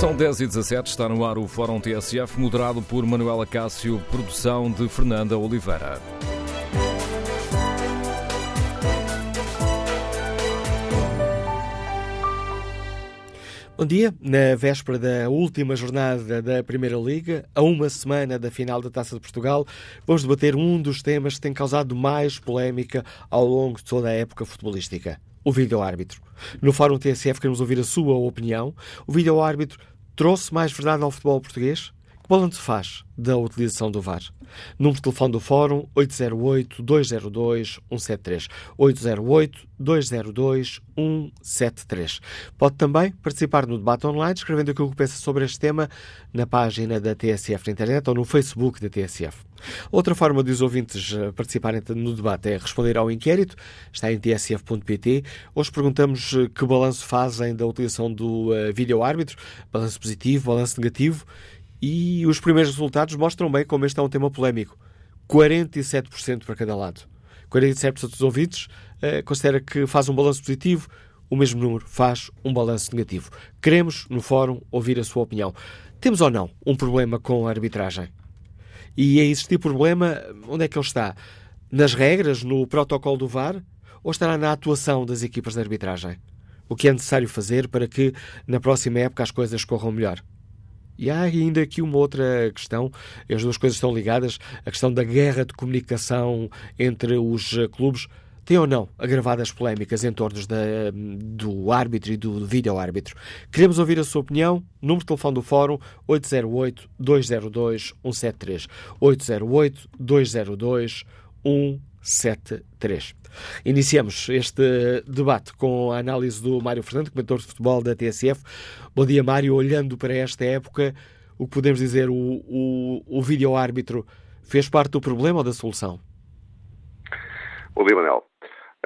São 10 e 17 está no ar o Fórum TSF, moderado por Manuela Cássio, produção de Fernanda Oliveira. Bom dia. Na véspera da última jornada da Primeira Liga, a uma semana da final da Taça de Portugal, vamos debater um dos temas que tem causado mais polémica ao longo de toda a época futebolística: o vídeo-árbitro. No Fórum TSF queremos ouvir a sua opinião. O vídeo-árbitro trouxe mais verdade ao futebol português? Balanço faz da utilização do VAR? Número de telefone do Fórum 808-202-173. 808-202-173. Pode também participar no debate online, escrevendo aquilo que pensa sobre este tema na página da TSF na internet ou no Facebook da TSF. Outra forma de os ouvintes eh, participarem no debate é responder ao inquérito, está em tsf.pt. Hoje perguntamos eh, que balanço fazem da utilização do uh, vídeo-árbitro, balanço positivo, balanço negativo, e os primeiros resultados mostram bem como este é um tema polémico. 47% para cada lado. 47% dos ouvintes uh, considera que faz um balanço positivo, o mesmo número faz um balanço negativo. Queremos, no fórum, ouvir a sua opinião. Temos ou não um problema com a arbitragem? E a existir problema, onde é que ele está? Nas regras, no protocolo do VAR? Ou estará na atuação das equipas de arbitragem? O que é necessário fazer para que na próxima época as coisas corram melhor? E há ainda aqui uma outra questão, as duas coisas estão ligadas, a questão da guerra de comunicação entre os clubes. Tem ou não agravadas polémicas em torno da, do árbitro e do vídeo-árbitro? Queremos ouvir a sua opinião. Número de telefone do Fórum 808-202-173. 808-202-173. Iniciamos este debate com a análise do Mário Fernando, comentador de futebol da TSF. Bom dia, Mário. Olhando para esta época, o que podemos dizer, o, o, o vídeo-árbitro fez parte do problema ou da solução? Bom dia, Manel.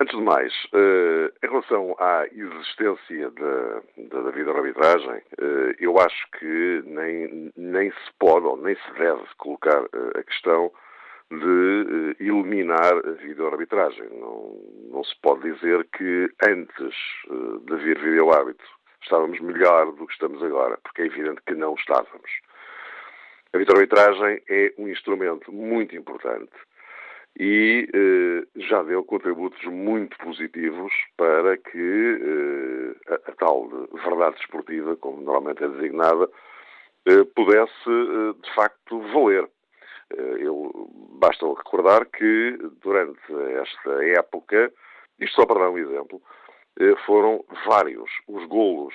Antes de mais, uh, em relação à existência da, da, da videoarbitragem, uh, eu acho que nem, nem se pode ou nem se deve colocar uh, a questão de eliminar a videoarbitragem. Não, não se pode dizer que antes de haver videoárbitro estávamos melhor do que estamos agora, porque é evidente que não estávamos. A videoarbitragem é um instrumento muito importante e eh, já deu contributos muito positivos para que eh, a, a, tal verdade esportiva, como normalmente é designada, eh, pudesse eh, de facto valer. Eh, eu, basta recordar que durante esta época, isto só para dar um exemplo, eh, foram vários os golos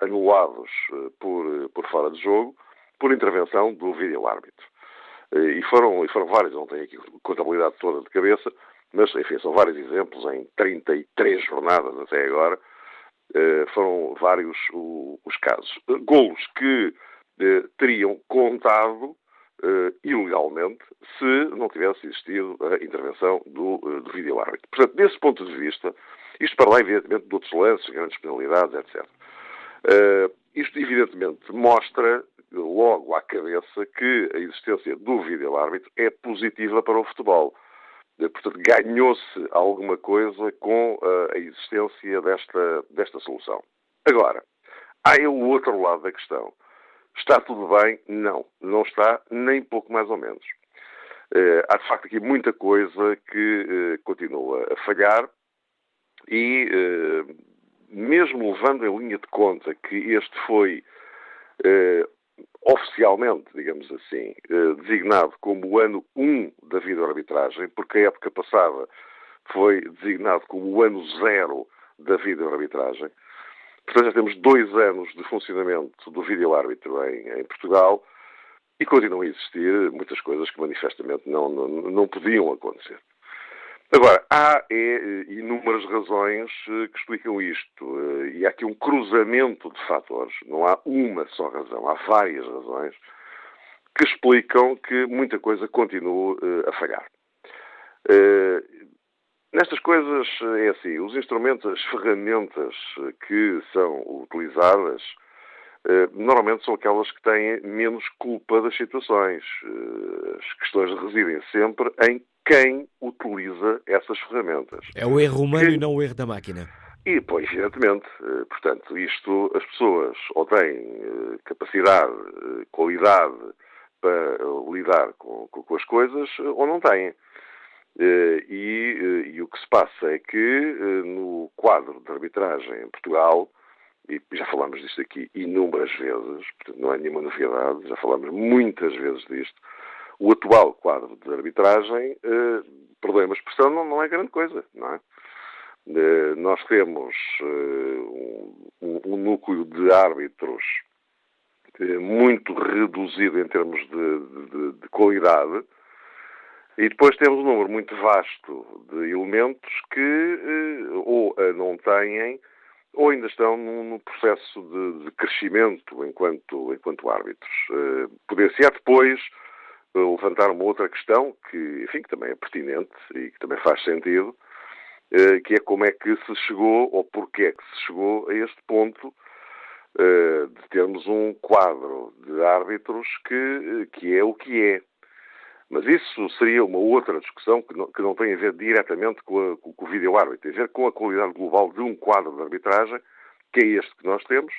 anulados por, por fora de jogo por intervenção do vídeo-árbitro. Eh, e foram, e foram vários, não tenho aqui contabilidade toda de cabeça, mas, enfim, são vários exemplos em 33 jornadas até agora. Eh, foram vários os casos. Eh, golos que teriam contado ilegalmente se não tivesse existido a intervenção do, do vídeo-árbitro. Portanto, desse ponto de vista, isto para lá, evidentemente, de outros lances, grandes penalidades, etc. isto, evidentemente, mostra logo à cabeça que a existência do vídeo-árbitro é positiva para o futebol. Eh, portanto, ganhou-se alguma coisa com eh, a existência desta, desta solução. Agora, há o outro lado da questão. Está tudo bem? Não. Não está, nem pouco mais ou menos. Uh, há, de facto, aqui muita coisa que uh, continua a falhar e, uh, mesmo levando em linha de conta que este foi oficialmente, digamos assim, designado como o ano 1 da videoarbitragem, porque a época passada foi designado como o ano 0 da videoarbitragem. Portanto, já temos dois anos de funcionamento do videoárbitro em, em Portugal e continuam a existir muitas coisas que manifestamente não, não, não podiam acontecer. Agora, há é, inúmeras razões eh, que explicam isto, eh, e há aqui um cruzamento de fatores, não há uma só razão, há várias razões que explicam que muita coisa continua a falhar. Nestas coisas é assim, os instrumentos, as ferramentas que são utilizadas, normalmente são aquelas que têm menos culpa das situações. As questões residem sempre em quem utiliza essas ferramentas. É o erro humano e não o erro da máquina. E, pois, evidentemente, portanto, isto, as pessoas ou têm capacidade, qualidade para lidar com, com as coisas ou não têm. E, e, o que se passa é que no quadro de arbitragem em Portugal e já falámos disto aqui inúmeras vezes, portanto não é nenhuma novidade, já falámos muitas vezes disto. O atual quadro de arbitragem, eh, perdoem expressão, não, não é grande coisa, não é? Eh, nós temos eh, um, um, núcleo de árbitros eh, muito reduzido em termos de, de, de qualidade, e depois temos um número muito vasto de elementos que eh, ou não têm ou ainda estão num, processo de, de, crescimento enquanto, enquanto árbitros. Uh, Poder-se depois uh, levantar uma outra questão que, enfim, que também é pertinente e que também faz sentido, que é como é que se chegou ou porquê é que se chegou a este ponto de termos um quadro de árbitros que, que é o que é. Mas isso seria uma outra discussão que não, que não tem a ver diretamente com, a, com, o vídeo-árbitro, tem a ver com a qualidade global de um quadro de arbitragem, que é este que nós temos,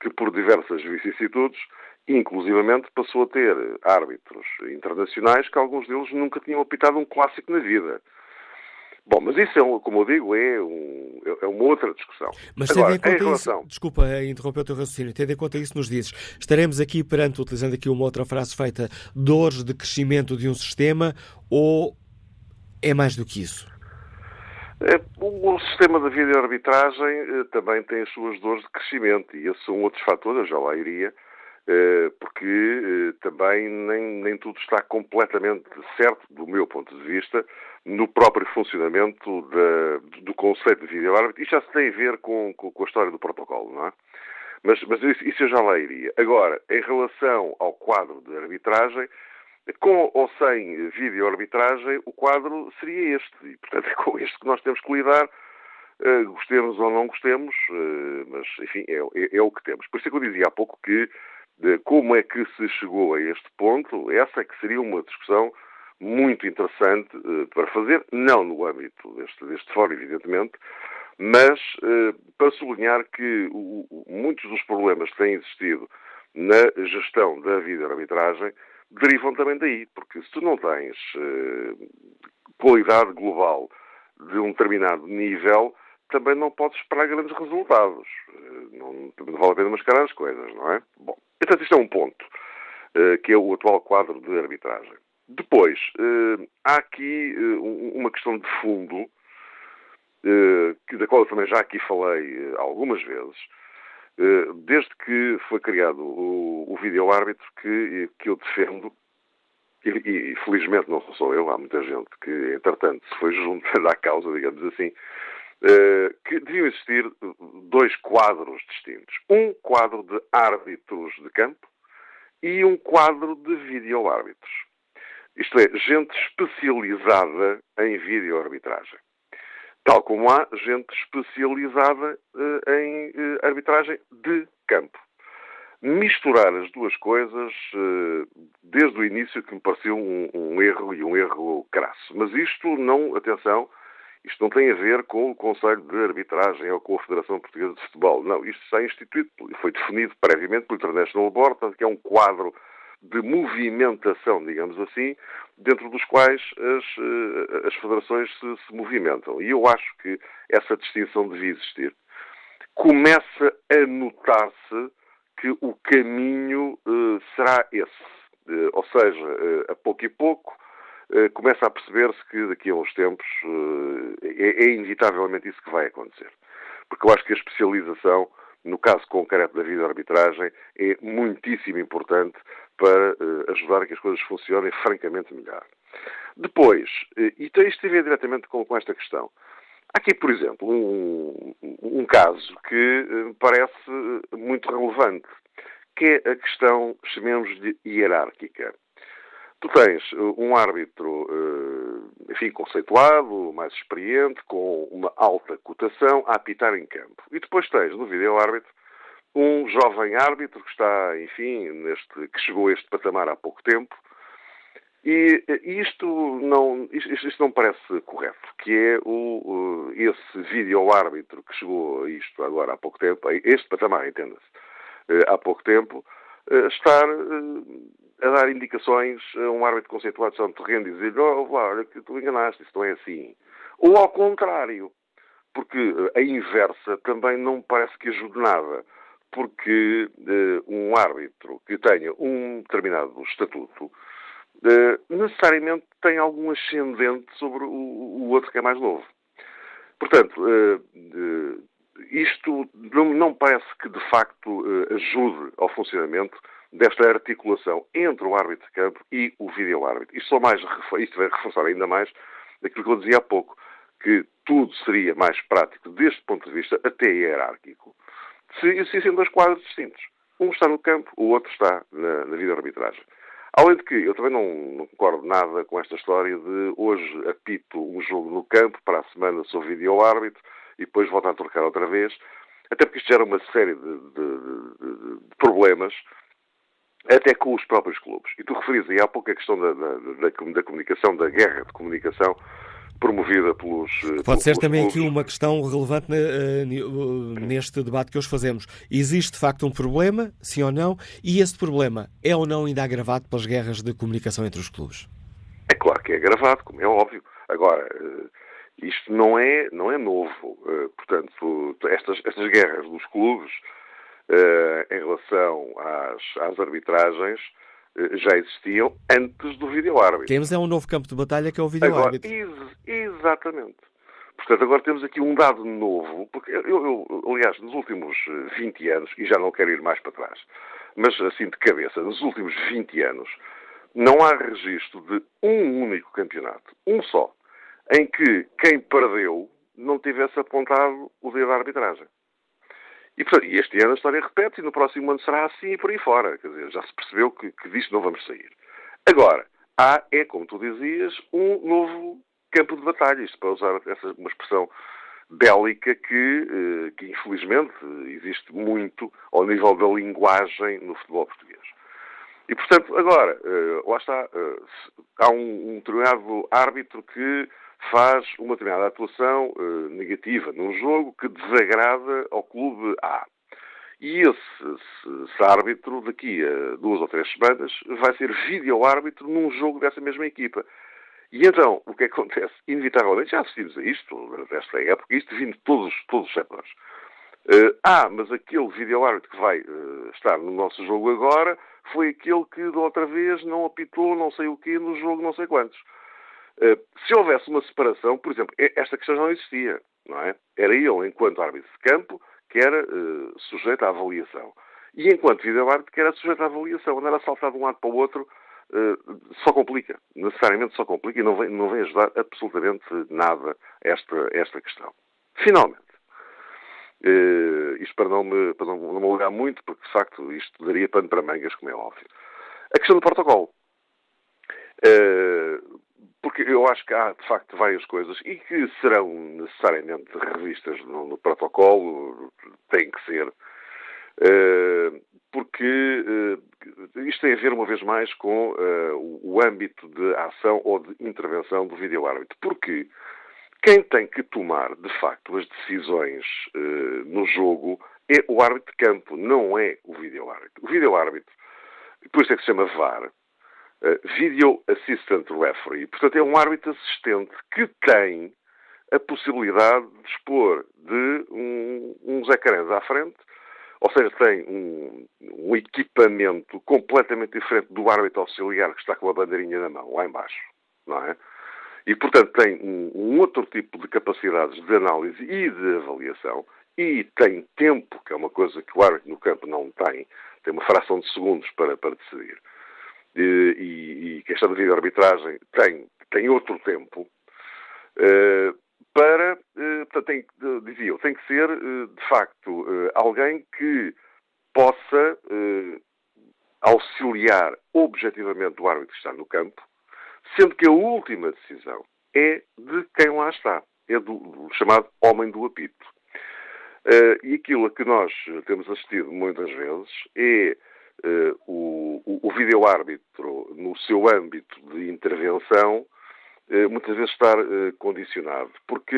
que por diversas vicissitudes, inclusivamente passou a ter árbitros internacionais que alguns deles nunca tinham apitado um clássico na vida. Bom, mas isso, é, como eu digo, é, um, é uma outra discussão. Mas Agora, tendo em conta relação... isso, desculpa interromper o teu raciocínio, tendo em conta isso nos dizes, estaremos aqui perante, utilizando aqui uma outra frase feita, dores de crescimento de um sistema ou é mais do que isso? É, o sistema da videoarbitragem eh, também tem as suas dores de crescimento e esses são outros fatores, eu já lá iria, eh, porque eh, também nem, nem tudo está completamente certo, do meu ponto de vista, no próprio funcionamento do conceito de vídeo-árbitro. Isto já se tem a ver com, com, com, a história do protocolo, não é? Mas, mas isso, isso eu já lá iria. Agora, em relação ao quadro de arbitragem, com ou sem vídeo-arbitragem, o quadro seria este. E, portanto, é com este que nós temos que lidar, uh, gostemos ou não gostemos, uh, mas, enfim, é, é, é, o que temos. Por isso é que eu dizia há pouco que de como é que se chegou a este ponto, essa é que seria uma discussão muito interessante uh, para fazer, não no âmbito deste, deste fórum, evidentemente, mas uh, para sublinhar que o, muitos dos problemas que têm existido na gestão da vida arbitragem derivam também daí, porque se tu não tens uh, qualidade global de um determinado nível, também não podes esperar grandes resultados. Não, não vale a pena mascarar as coisas, não é? Bom, Portanto, isto é um ponto, que é o atual quadro de arbitragem. Depois, uh, há aqui uh, uma questão de fundo, que, da qual eu também já aqui falei algumas vezes, desde que foi criado o, o vídeo-árbitro que, que eu defendo, e, e, felizmente não sou eu, há muita gente que, entretanto, se foi juntando à causa, digamos assim, eh, que deviam existir dois quadros distintos. Um quadro de árbitros de campo e um quadro de videoárbitros. Isto é, gente especializada em videoarbitragem. Tal como há gente especializada uh, em uh, arbitragem de campo. Misturar as duas coisas, uh, desde o início, que me pareceu um, um erro e um erro crasso. Mas isto não, atenção, isto não tem a ver com o Conselho de Arbitragem ou com a Federação Portuguesa de Futebol. Não, isto está instituído foi definido previamente pelo International Board, que é um quadro de movimentação, digamos assim, dentro dos quais as, eh, as federações se, se movimentam. E eu acho que essa distinção devia existir. Começa a notar-se que o caminho uh, será esse. Uh, ou seja, uh, a pouco e pouco, eh, começa a perceber-se que daqui a uns tempos eh, é, é inevitavelmente isso que vai acontecer. Porque eu acho que a especialização, no caso concreto da vida arbitragem, é muitíssimo importante para eh, ajudar a que as coisas funcionem francamente melhor. Depois, e isto tem a ver diretamente com, com esta questão, aqui, por exemplo, um, um caso que me parece muito relevante, que é a questão, chamemos-lhe, hierárquica. Tu tens um árbitro, enfim, conceituado, mais experiente, com uma alta cotação, a apitar em campo. E depois tens, no vídeo árbitro, um jovem árbitro que está, enfim, neste, que chegou a este patamar há pouco tempo E isto não, isto, isto não parece correto, que é o, esse vídeo-árbitro que chegou a isto agora há pouco tempo, este patamar, entenda-se, eh, há pouco tempo, eh, estar eh, a dar indicações a um árbitro conceituado de São Terreno e dizer, oh, olha, que tu enganaste, isso não é assim. Ou ao contrário, porque a inversa também não parece que ajude nada, porque um árbitro que tenha um determinado estatuto uh, necessariamente tem algum ascendente sobre o, o, outro que é mais novo. Portanto, uh, uh, isto não, não, parece que de facto ajude ao funcionamento desta articulação entre o árbitro de campo e o vídeo-árbitro. Isto, só mais, isto vai reforçar ainda mais aquilo que eu dizia há pouco, que tudo seria mais prático, deste ponto de vista, até hierárquico, se existissem dois quadros distintos. Um está no campo, o outro está na, na vida arbitragem. Além de que eu também não, não, concordo nada com esta história de hoje apito um jogo no campo, para a semana sou vídeo-árbitro e depois volto a trocar outra vez, até porque isto gera uma série de, de, de, de problemas até com os próprios clubes. E tu referias aí há pouco a questão da, da, da, da comunicação, da guerra de comunicação, promovida pelos. Eh, Pode ser também clubes. aqui uma questão relevante eh, neste debate que hoje fazemos. Existe de facto um problema, sim ou não, e esse problema é ou não ainda agravado pelas guerras de comunicação entre os clubes? É claro que é agravado, como é óbvio. Agora, eh, isto não é, não é novo. Portanto, estas, estas guerras dos clubes em relação às, às arbitragens eh, já existiam antes do vídeo-árbitro. Temos é um novo campo de batalha que é o vídeo-árbitro. Ex exatamente. Portanto, agora temos aqui um dado novo, porque eu, eu, aliás, nos últimos 20 eh, anos, e já não quero ir mais para trás, mas assim de cabeça, nos últimos 20 anos, não há registro de um único campeonato, um só, em que quem perdeu não tivesse apontado o dedo da arbitragem. E, portanto, este ano a história repete e no próximo ano será assim e por aí fora. Quer dizer, já se percebeu que, que disto não vamos sair. Agora, há, é, como tu dizias, um novo campo de batalha, isto para usar essa, uma expressão bélica que, eh, que, infelizmente, existe muito ao nível da linguagem no futebol português. E, portanto, agora, eh, lá está, eh, há um, um determinado árbitro que faz uma determinada atuação uh, negativa num jogo que desagrada ao clube A. E esse, esse, árbitro, daqui a duas ou três semanas, vai ser vídeo-árbitro num jogo dessa mesma equipa. E então, o que acontece? Inevitavelmente, já assistimos a isto durante esta época, isto vindo de todos, todos os setores. Uh, ah, mas aquele vídeo-árbitro que vai uh, estar no nosso jogo agora foi aquele que da outra vez não apitou não sei o quê no jogo não sei quantos. Eh, se houvesse uma separação, por exemplo, esta questão não existia, não é? Era ele, enquanto árbitro de campo, que era uh, sujeito à avaliação. E enquanto vídeo-árbitro, que era sujeito à avaliação. Andar a saltar de um lado para o outro uh, só complica. Necessariamente só complica e não vem, não vem ajudar absolutamente nada esta, esta questão. Finalmente, uh, isto para não, me, para não, me alugar muito, porque de facto isto daria pano para mangas, como é óbvio. A questão do protocolo. Uh, porque eu acho que há, de facto, várias coisas e que serão necessariamente revistas no, no protocolo, tem que ser, uh, porque uh, isto tem a ver, uma vez mais, com uh, o, âmbito de ação ou de intervenção do vídeo-árbitro. Porque quem tem que tomar, de facto, as decisões no jogo é o árbitro de campo, não é o vídeo-árbitro. O vídeo-árbitro, por isso é que se chama VAR, Video Assistant Referee. Portanto, é um árbitro assistente que tem a possibilidade de dispor de um, uns ecrãs à frente, ou seja, tem um, um, equipamento completamente diferente do árbitro auxiliar que está com a bandeirinha na mão, lá embaixo, não é? E, portanto, tem um, um outro tipo de capacidades de análise e de avaliação e tem tempo, que é uma coisa que o árbitro no campo não tem, tem uma fração de segundos para, para decidir e, e que esta devida arbitragem tem, tem outro tempo, eh, para, eh, portanto, tem, dizia eu, tem que ser, eh, de facto, alguém que possa auxiliar objetivamente o árbitro que está no campo, sendo que a última decisão é de quem lá está, é do, do chamado homem do apito. E aquilo a que nós temos assistido muitas vezes é uh, o, o, vídeo-árbitro, no seu âmbito de intervenção, uh, muitas vezes estar uh, condicionado. Porque,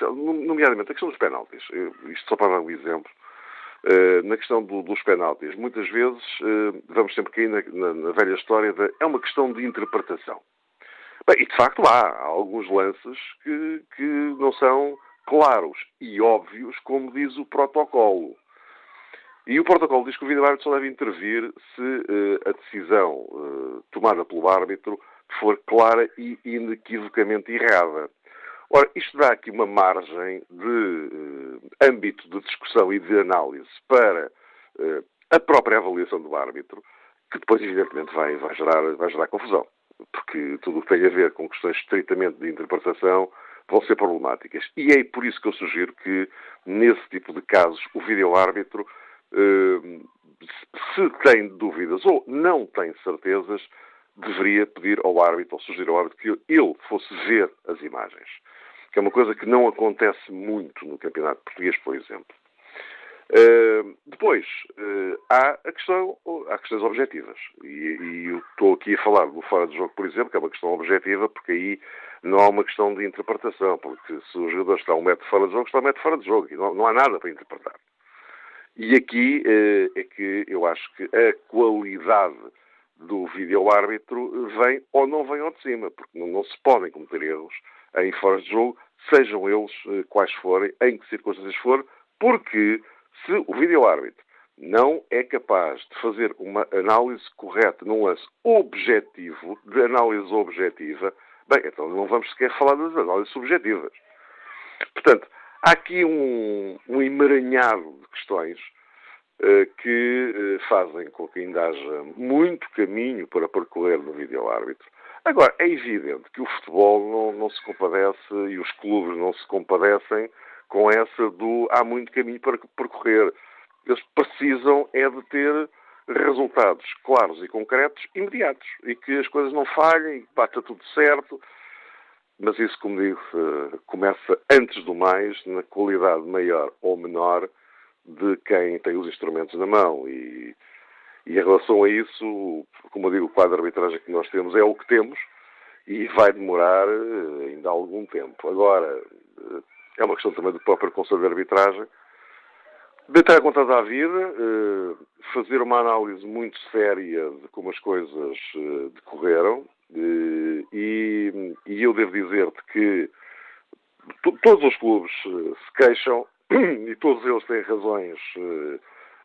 nomeadamente, a questão dos penaltis, isto só para dar um exemplo, na questão do, dos penaltis, muitas vezes vamos sempre cair na, na, na velha história de é uma questão de interpretação. Bem, e de facto há, há alguns lances que, que não são claros e óbvios, como diz o protocolo. E o protocolo diz que o vídeo-árbitro só deve intervir se uh, a decisão uh, tomada pelo árbitro for clara e inequivocamente errada. Ora, isto dá aqui uma margem de uh, âmbito de discussão e de análise para a própria avaliação do árbitro, que depois, evidentemente, vai, vai, gerar, vai gerar confusão. Porque tudo o que tem a ver com questões estritamente de interpretação vão ser problemáticas. E é por isso que eu sugiro que, nesse tipo de casos, o vídeo-árbitro se tem dúvidas ou não tem certezas, deveria pedir ao árbitro, ou sugerir ao árbitro, que ele fosse ver as imagens. Que é uma coisa que não acontece muito no Campeonato Português, por exemplo. Uh, depois, uh, há, a questão, há questões objetivas. E, e, eu estou aqui a falar do fora de jogo, por exemplo, que é uma questão objetiva, porque aí não há uma questão de interpretação. Porque se o jogador está um metro fora de jogo, está um metro fora de jogo. E não, não há nada para interpretar. E aqui eh, é que eu acho que a qualidade do vídeo-árbitro vem ou não vem ao de cima, porque não, se podem cometer erros em fora de jogo, sejam eles eh, quais forem, em que circunstâncias for, porque se o vídeo-árbitro não é capaz de fazer uma análise correta num lance objetivo, de análise objetiva, bem, então não vamos sequer falar das análises subjetivas. Portanto, Há aqui um, um emaranhado de questões uh, que uh, fazem com que ainda haja muito caminho para percorrer no vídeo-árbitro. Agora, é evidente que o futebol não, não, se compadece e os clubes não se compadecem com essa do há muito caminho para percorrer. Eles precisam é de ter resultados claros e concretos, imediatos, e que as coisas não falhem, bata tudo certo, mas isso, como digo, começa antes do mais na qualidade maior ou menor de quem tem os instrumentos na mão. E, e em relação a isso, como eu digo, o quadro de arbitragem que nós temos é o que temos e vai demorar eh, ainda algum tempo. Agora, eh, é uma questão também do próprio Conselho de Arbitragem. Deitar a conta da vida, eh, fazer uma análise muito séria de como as coisas decorreram, e, e eu devo dizer-te que todos os clubes eh, se queixam e todos eles têm razões eh,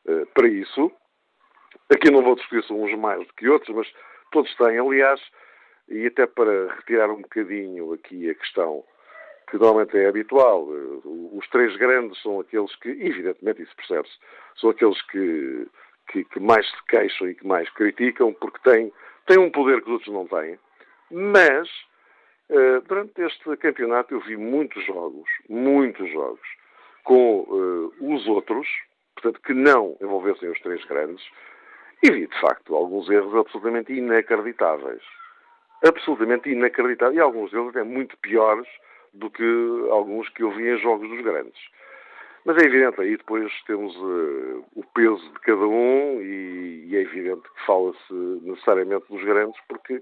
eh, para isso. Aqui não vou discutir uns mais do que outros, mas todos têm. Aliás, e até para retirar um bocadinho aqui a questão que normalmente é habitual, os três grandes são aqueles que, evidentemente isso percebe-se, são aqueles que, que, que, mais se queixam e que mais criticam porque têm tem um poder que os outros não têm, mas uh, durante este campeonato eu vi muitos jogos, muitos jogos, com uh, os outros, portanto, que não envolvessem os três grandes, e vi, de facto, alguns erros absolutamente inacreditáveis. Absolutamente inacreditáveis. E alguns deles até muito piores do que alguns que eu vi em jogos dos grandes. Mas é evidente, aí depois temos uh, o peso de cada um e, e é evidente que fala-se necessariamente dos grandes porque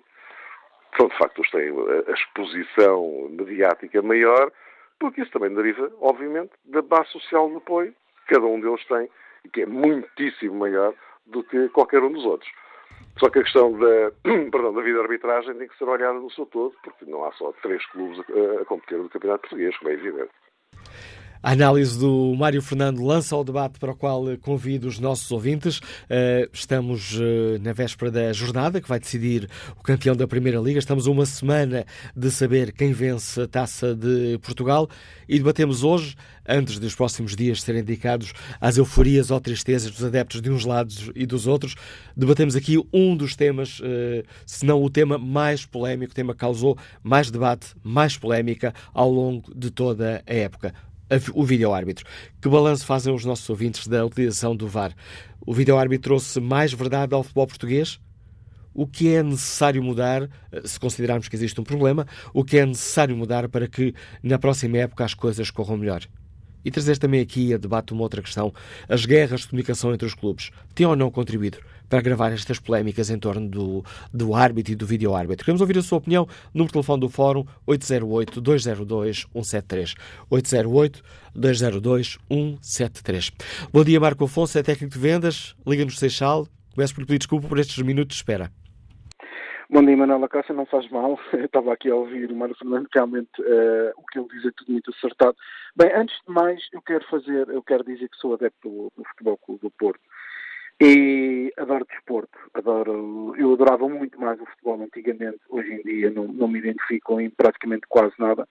são de facto os que têm a exposição mediática maior, porque isso também deriva, obviamente, da base social de apoio que cada um deles tem e que é muitíssimo maior do que qualquer um dos outros. Só que a questão da, perdão, da vida arbitragem tem que ser olhada no seu todo, porque não há só três clubes a, a competir no Campeonato Português, como é evidente. A análise do Mário Fernando lança o debate para o qual convido os nossos ouvintes. Eh, estamos eh, na véspera da jornada que vai decidir o campeão da Primeira Liga. Estamos a uma semana de saber quem vence a taça de Portugal e debatemos hoje, antes dos próximos dias serem dedicados às euforias ou tristezas dos adeptos de uns lados e dos outros, debatemos aqui um dos temas, eh, se não o tema mais polémico, o tema que causou mais debate, mais polémica ao longo de toda a época o vídeo-árbitro. Que balanço fazem os nossos ouvintes da utilização do VAR? O vídeo-árbitro trouxe mais verdade ao futebol português? O que é necessário mudar, eh, se considerarmos que existe um problema, o que é necessário mudar para que na próxima época as coisas corram melhor? e trazer também aqui a debate uma outra questão. As guerras de comunicação entre os clubes têm ou não contribuído para agravar estas polémicas em torno do, do árbitro e do vídeo-árbitro? Queremos ouvir a sua opinião. Número de telefone do Fórum 808-202-173. 808-202-173. Bom dia, Marco Afonso, é técnico de vendas. Liga-nos Seixal. Começo por pedir desculpa por estes minutos de espera. Bom dia, Manuela Cássio, não faz mal. Eu estava aqui a ouvir o Mário Fernando, realmente uh, o que ele diz é tudo muito acertado. Bem, antes de mais, eu quero fazer, eu quero dizer que sou adepto do, do Futebol Clube do Porto e adoro desporto. Adoro, eu adorava muito mais o futebol antigamente. Hoje em dia não, não me identifico em praticamente quase nada.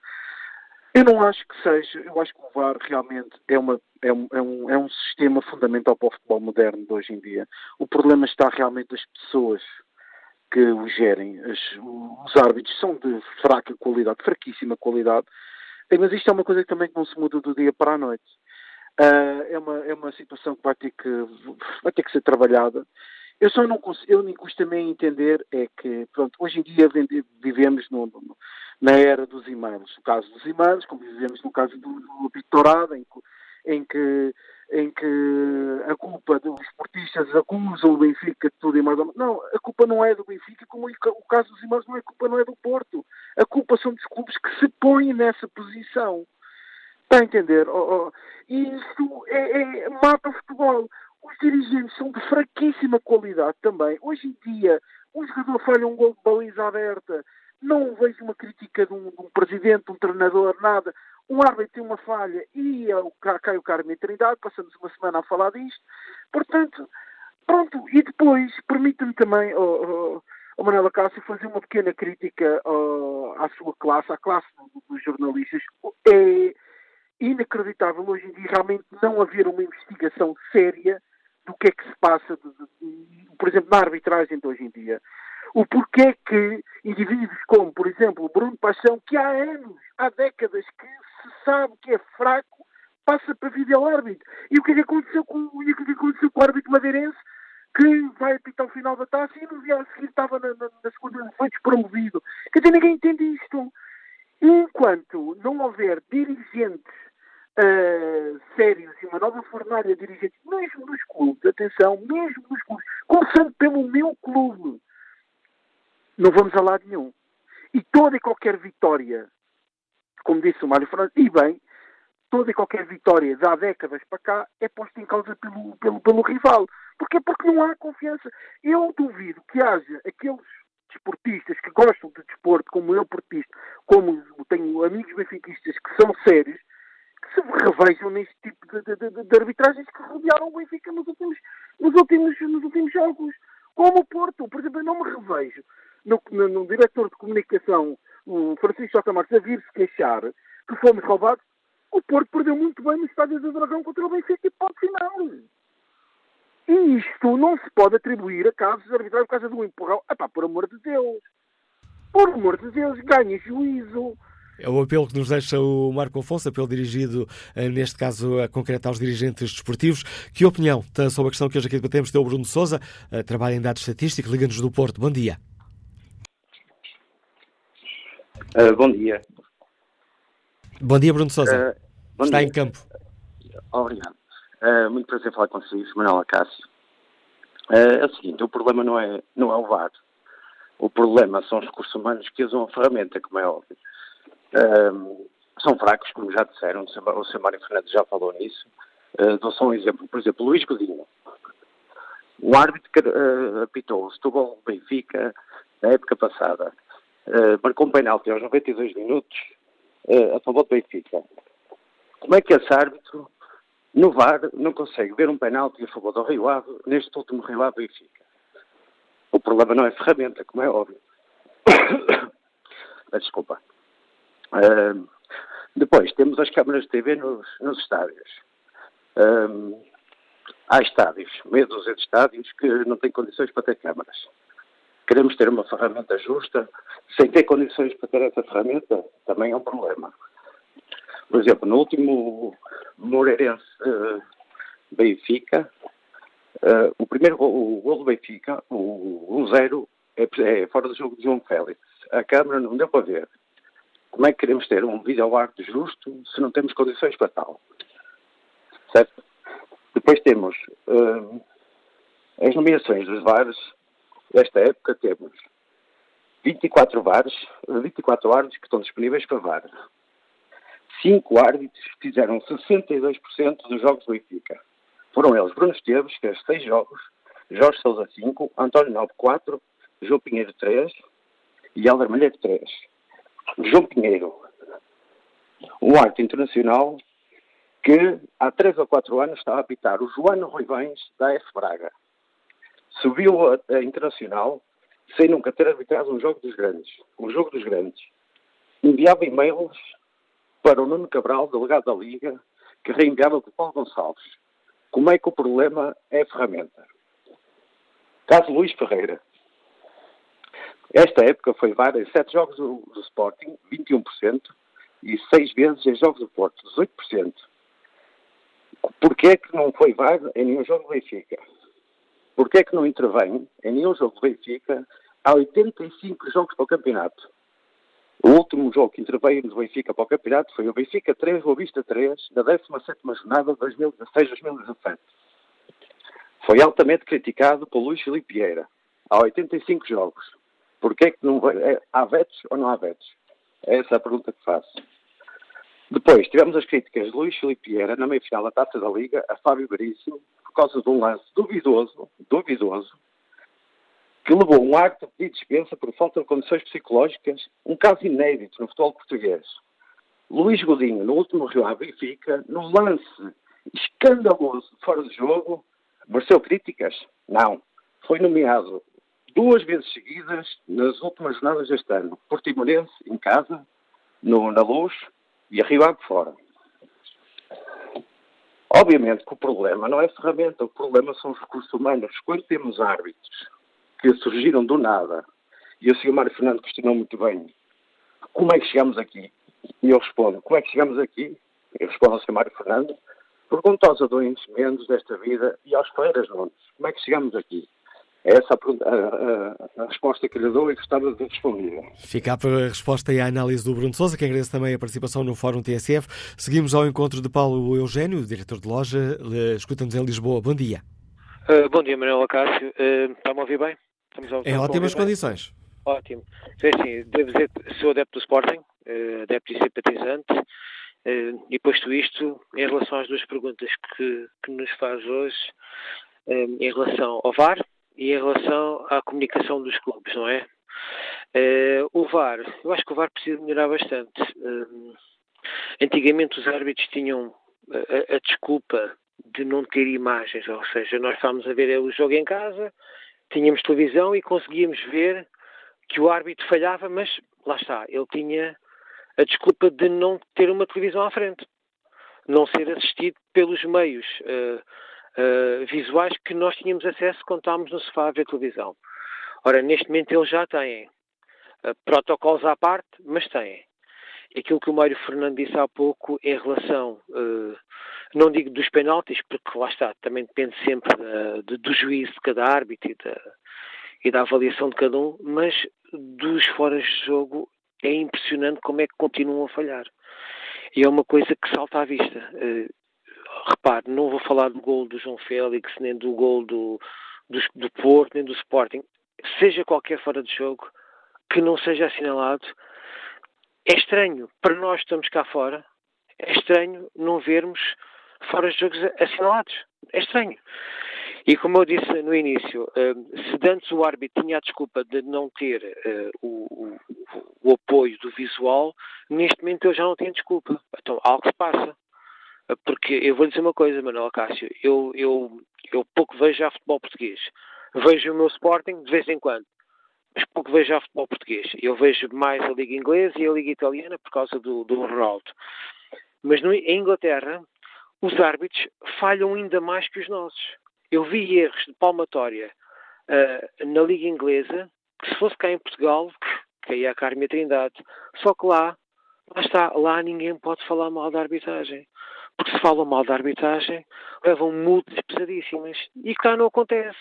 Eu não acho que seja, eu acho que o VAR realmente é, uma, é, um, é, um, é um sistema fundamental para o futebol moderno de hoje em dia. O problema está realmente das pessoas que o gerem. As, os árbitros são de fraca qualidade, fraquíssima qualidade, mas isto é uma coisa que também não se muda do dia para a noite. Uh, é, uma, é uma situação que vai ter que, vai ter que ser trabalhada. Eu só não consigo, eu nem custa também entender é que, pronto, hoje em dia vivemos no, no, na era dos e-mails. No caso dos e-mails, como vivemos no caso do, do em, em que em que a culpa dos esportistas acusam o Benfica de tudo e mais. Não, a culpa não é do Benfica, como o caso dos irmãos não é culpa não é do Porto. A culpa são dos clubes que se põem nessa posição. Está a entender? Oh, oh. Isto é, é, mata o futebol. Os dirigentes são de fraquíssima qualidade também. Hoje em dia, um jogador falha um gol de baliza aberta. Não vejo uma crítica de um, de um presidente, de um treinador, nada um árbitro tem uma falha e é cai o Carmen Trindade, passamos uma semana a falar disto. Portanto, pronto, e depois permite-me também, oh, oh, oh Manuela Cássio, fazer uma pequena crítica oh, à sua classe, à classe dos jornalistas. É inacreditável hoje em dia realmente não haver uma investigação séria do que é que se passa, de, de, por exemplo, na arbitragem de hoje em dia o porquê que indivíduos como, por exemplo, Bruno Paixão, que há anos, há décadas que se sabe que é fraco, passa para vídeo-árbitro. E o que é que aconteceu com, o que é que aconteceu com o árbitro madeirense que vai apitar o final da taça e no dia a seguir estava na, na, na segunda, foi despromovido. Quer dizer, ninguém entende isto. Enquanto não houver dirigentes uh, sérios e uma nova fornalha de dirigentes, mesmo nos clubes, atenção, mesmo nos clubes, começando pelo meu clube, não vamos a lado nenhum. E toda e qualquer vitória, como disse o Mário Fernandes, e bem, toda e qualquer vitória de há décadas para cá é posta em causa pelo, pelo, pelo rival. Porquê? Porque não há confiança. Eu duvido que haja aqueles desportistas que gostam de desporto, como eu portista, como tenho amigos benfiquistas que são sérios, se revejam neste tipo de, de, de, de arbitragens que rodearam o Benfica nos últimos, nos, últimos, nos últimos jogos. Como o Porto, por exemplo, eu não me revejo no, no, no diretor de comunicação, o Francisco J. Marques, a vir-se queixar que fomos roubados, o Porto perdeu muito bem no estádio do Dragão contra o Benfica e pode final. E isto não se pode atribuir a casos arbitrários por causa de um empurrão. Epá, por amor de Deus. Por amor de Deus, ganhe juízo. É o apelo que nos deixa o Marco Afonso, apelo dirigido, eh, neste caso, a concreto aos dirigentes desportivos. Que opinião sobre a questão que hoje aqui debatemos tem o Bruno Souza, eh, trabalha em dados estatísticos, liga-nos do Porto. Bom dia. Uh, bom dia. Bom dia, Bruno Sousa. Uh, Está dia. em campo. Obrigado. Uh, muito prazer falar consigo, Manuel Acácio. é o seguinte, o problema não é, não é o VAR. O problema são os recursos humanos que usam a ferramenta, como é óbvio. São fracos, como já disseram, o Sr. Mário Fernandes já falou nisso. Uh, dou só um exemplo. Por exemplo, Luís Godinho. O árbitro que uh, apitou o Setúbal Benfica na época passada uh, marcou um penalti aos 92 minutos uh, a favor do Benfica. Como é que esse árbitro, no VAR, não consegue ver um penalti a favor do Rio Ave neste último Rio Ave Benfica? O problema não é ferramenta, como é óbvio. Desculpa. Uh, depois, temos as câmaras de TV nos, nos estádios. Um, há estádios, meia dúzia de estádios que não têm condições para ter câmaras queremos ter uma ferramenta justa, sem ter condições para ter essa ferramenta, também é um problema. Por exemplo, no último Moreirense uh, Benfica, uh, o primeiro gol, o gol do Benfica, o 1-0, é, é, fora do jogo de João Félix. A Câmara não deu para ver. Como é que queremos ter um vídeo arte justo se não temos condições para tal? certo? Depois temos uh, as nomeações dos VARs. Nesta época temos 24 VARs, 24 árbitros que estão disponíveis para VAR. 5 árbitros fizeram 62% dos jogos do Benfica. Foram eles Bruno Esteves, fez 6 jogos, Jorge Souza 5, António Nobre 4, João Pinheiro 3 e Helder Malheiro 3. João Pinheiro, um árbitro internacional que há 3 ou 4 anos estava a apitar o Joano Ruivães da F Braga. Subiu a, a internacional sem nunca ter arbitrado um jogo dos grandes. Um jogo dos grandes. Enviava e-mails para o Nuno Cabral, delegado da Liga, que reenviava para o Paulo Gonçalves. Como é que o problema é a ferramenta? Caso Luís Ferreira. Esta época foi VAR em 7 jogos do, do Sporting, 21%, e 6 vezes em jogos do Porto, 18%. Porquê é que não foi VAR em nenhum jogo do Benfica? Porquê é que não intervém em nenhum jogo do Benfica há 85 jogos para o campeonato? O último jogo que interveio no Benfica para o campeonato foi o Benfica 3, Boa Vista 3, na 17ª jornada de 2016-2017. Foi altamente criticado por Luís Filipe Vieira. Há 85 jogos. Porquê é que não. É, há vetos ou não há vetos? É essa a pergunta que faço. Depois, tivemos as críticas de Luís Filipe Vieira na meia-final da Taça da Liga a Fábio Veríssimo por causa de um lance duvidoso, duvidoso, que levou um acto de dispensa por falta de condições psicológicas, um caso inédito no futebol português. Luís Godinho, no último Rio Ave Benfica, num lance escandaloso fora de jogo, mereceu críticas? Não. Foi nomeado duas vezes seguidas nas últimas jornadas deste ano. Portimonense, em casa, no, na Luz, e a Rio Ave fora. Obviamente que o problema não é ferramenta, o problema são os recursos humanos. Quando temos árbitros que surgiram do nada, e o. Mário Fernando questionou muito bem, como é que chegamos aqui? E eu respondo, como é que chegamos aqui? Eu respondo ao. Mário Fernando, por conta aos menos desta vida e aos Ferreiras Nunes. Como é que chegamos aqui? É essa a, a, a, resposta que lhe dou e gostava de responder. Fica para a resposta e a análise do Bruno Souza, que agradeço também a participação no Fórum TSF. Seguimos ao encontro de Paulo Eugênio, diretor de loja. Escuta-nos em Lisboa. Bom dia. Uh, bom dia, Manuel Acácio. Uh, Está-me a ouvir bem? Estamos a, em ótimas condições. Bem? Ótimo. É assim, devo dizer que sou adepto do Sporting, uh, adepto e simpatizante. Uh, e posto isto, em relação às duas perguntas que, que nos faz hoje, em relação ao VAR, e em relação à comunicação dos clubes, não é? Uh, o VAR, eu acho que o VAR precisa melhorar bastante. Uh, antigamente os árbitros tinham a, a, desculpa de não ter imagens, ou seja, nós estávamos a ver o jogo em casa, tínhamos televisão e conseguíamos ver que o árbitro falhava, mas lá está, ele tinha a desculpa de não ter uma televisão à frente, não ser assistido pelos meios. Uh, uh, visuais que nós tínhamos acesso quando estávamos no sofá a ver televisão. Ora, neste momento eles já têm uh, protocolos à parte, mas têm. Aquilo que o Mário Fernando disse há pouco em relação, uh, não digo dos penaltis, porque lá está, também depende sempre de, do juízo de cada árbitro e da, e da avaliação de cada um, mas dos foras de jogo é impressionante como é que continuam a falhar. E é uma coisa que salta à vista repare, não vou falar do gol do João Félix, nem do gol do, do, do Porto, nem do Sporting, seja qualquer fora de jogo, que não seja assinalado, é estranho, para nós que estamos cá fora, é estranho não vermos fora de jogos assinalados. É estranho. E como eu disse no início, eh, se antes o árbitro tinha a desculpa de não ter uh, o, o, o, apoio do visual, neste momento ele já não tem desculpa. Então algo se passa. Porque eu vou dizer uma coisa, Manuel Cássio, eu, eu, eu pouco vejo já futebol português. Vejo o meu Sporting de vez em quando, mas pouco vejo já futebol português. Eu vejo mais a Liga Inglesa e a Liga Italiana por causa do, do Ronaldo. Mas no, em Inglaterra, os árbitros falham ainda mais que os nossos. Eu vi erros de palmatória uh, na Liga Inglesa, que se fosse cá em Portugal, caía a Carme Trindade. Só que lá, lá está, lá ninguém pode falar mal da arbitragem porque se fala mal da arbitragem, levam multas pesadíssimas. E cá não acontece.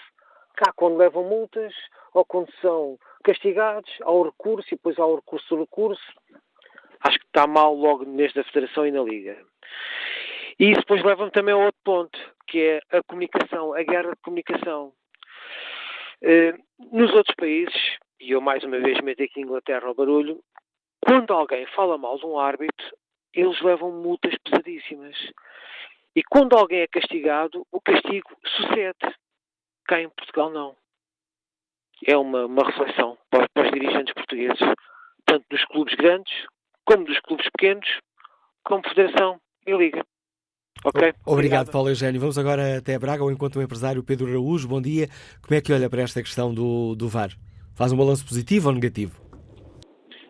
Cá, quando levam multas, ou quando são castigados, ao recurso e depois ao recurso do recurso, acho que está mal logo desde a Federação e na Liga. E isso depois leva-me também a outro ponto, que é a comunicação, a guerra de comunicação. Uh, nos outros países, e eu mais uma vez meto aqui Inglaterra ao barulho, quando alguém fala mal de um árbitro, eles levam multas pesadíssimas. E quando alguém é castigado, o castigo sucede. Cá em Portugal não. É uma, uma reflexão para, para os dirigentes portugueses, tanto dos clubes grandes, como dos clubes pequenos, como Federação e Liga. Ok? Obrigado, Paulo Eugênio. Vamos agora até Braga, ou enquanto o empresário Pedro Araújo. Bom dia. Como é que olha para esta questão do, do VAR? Faz um balanço positivo ou negativo?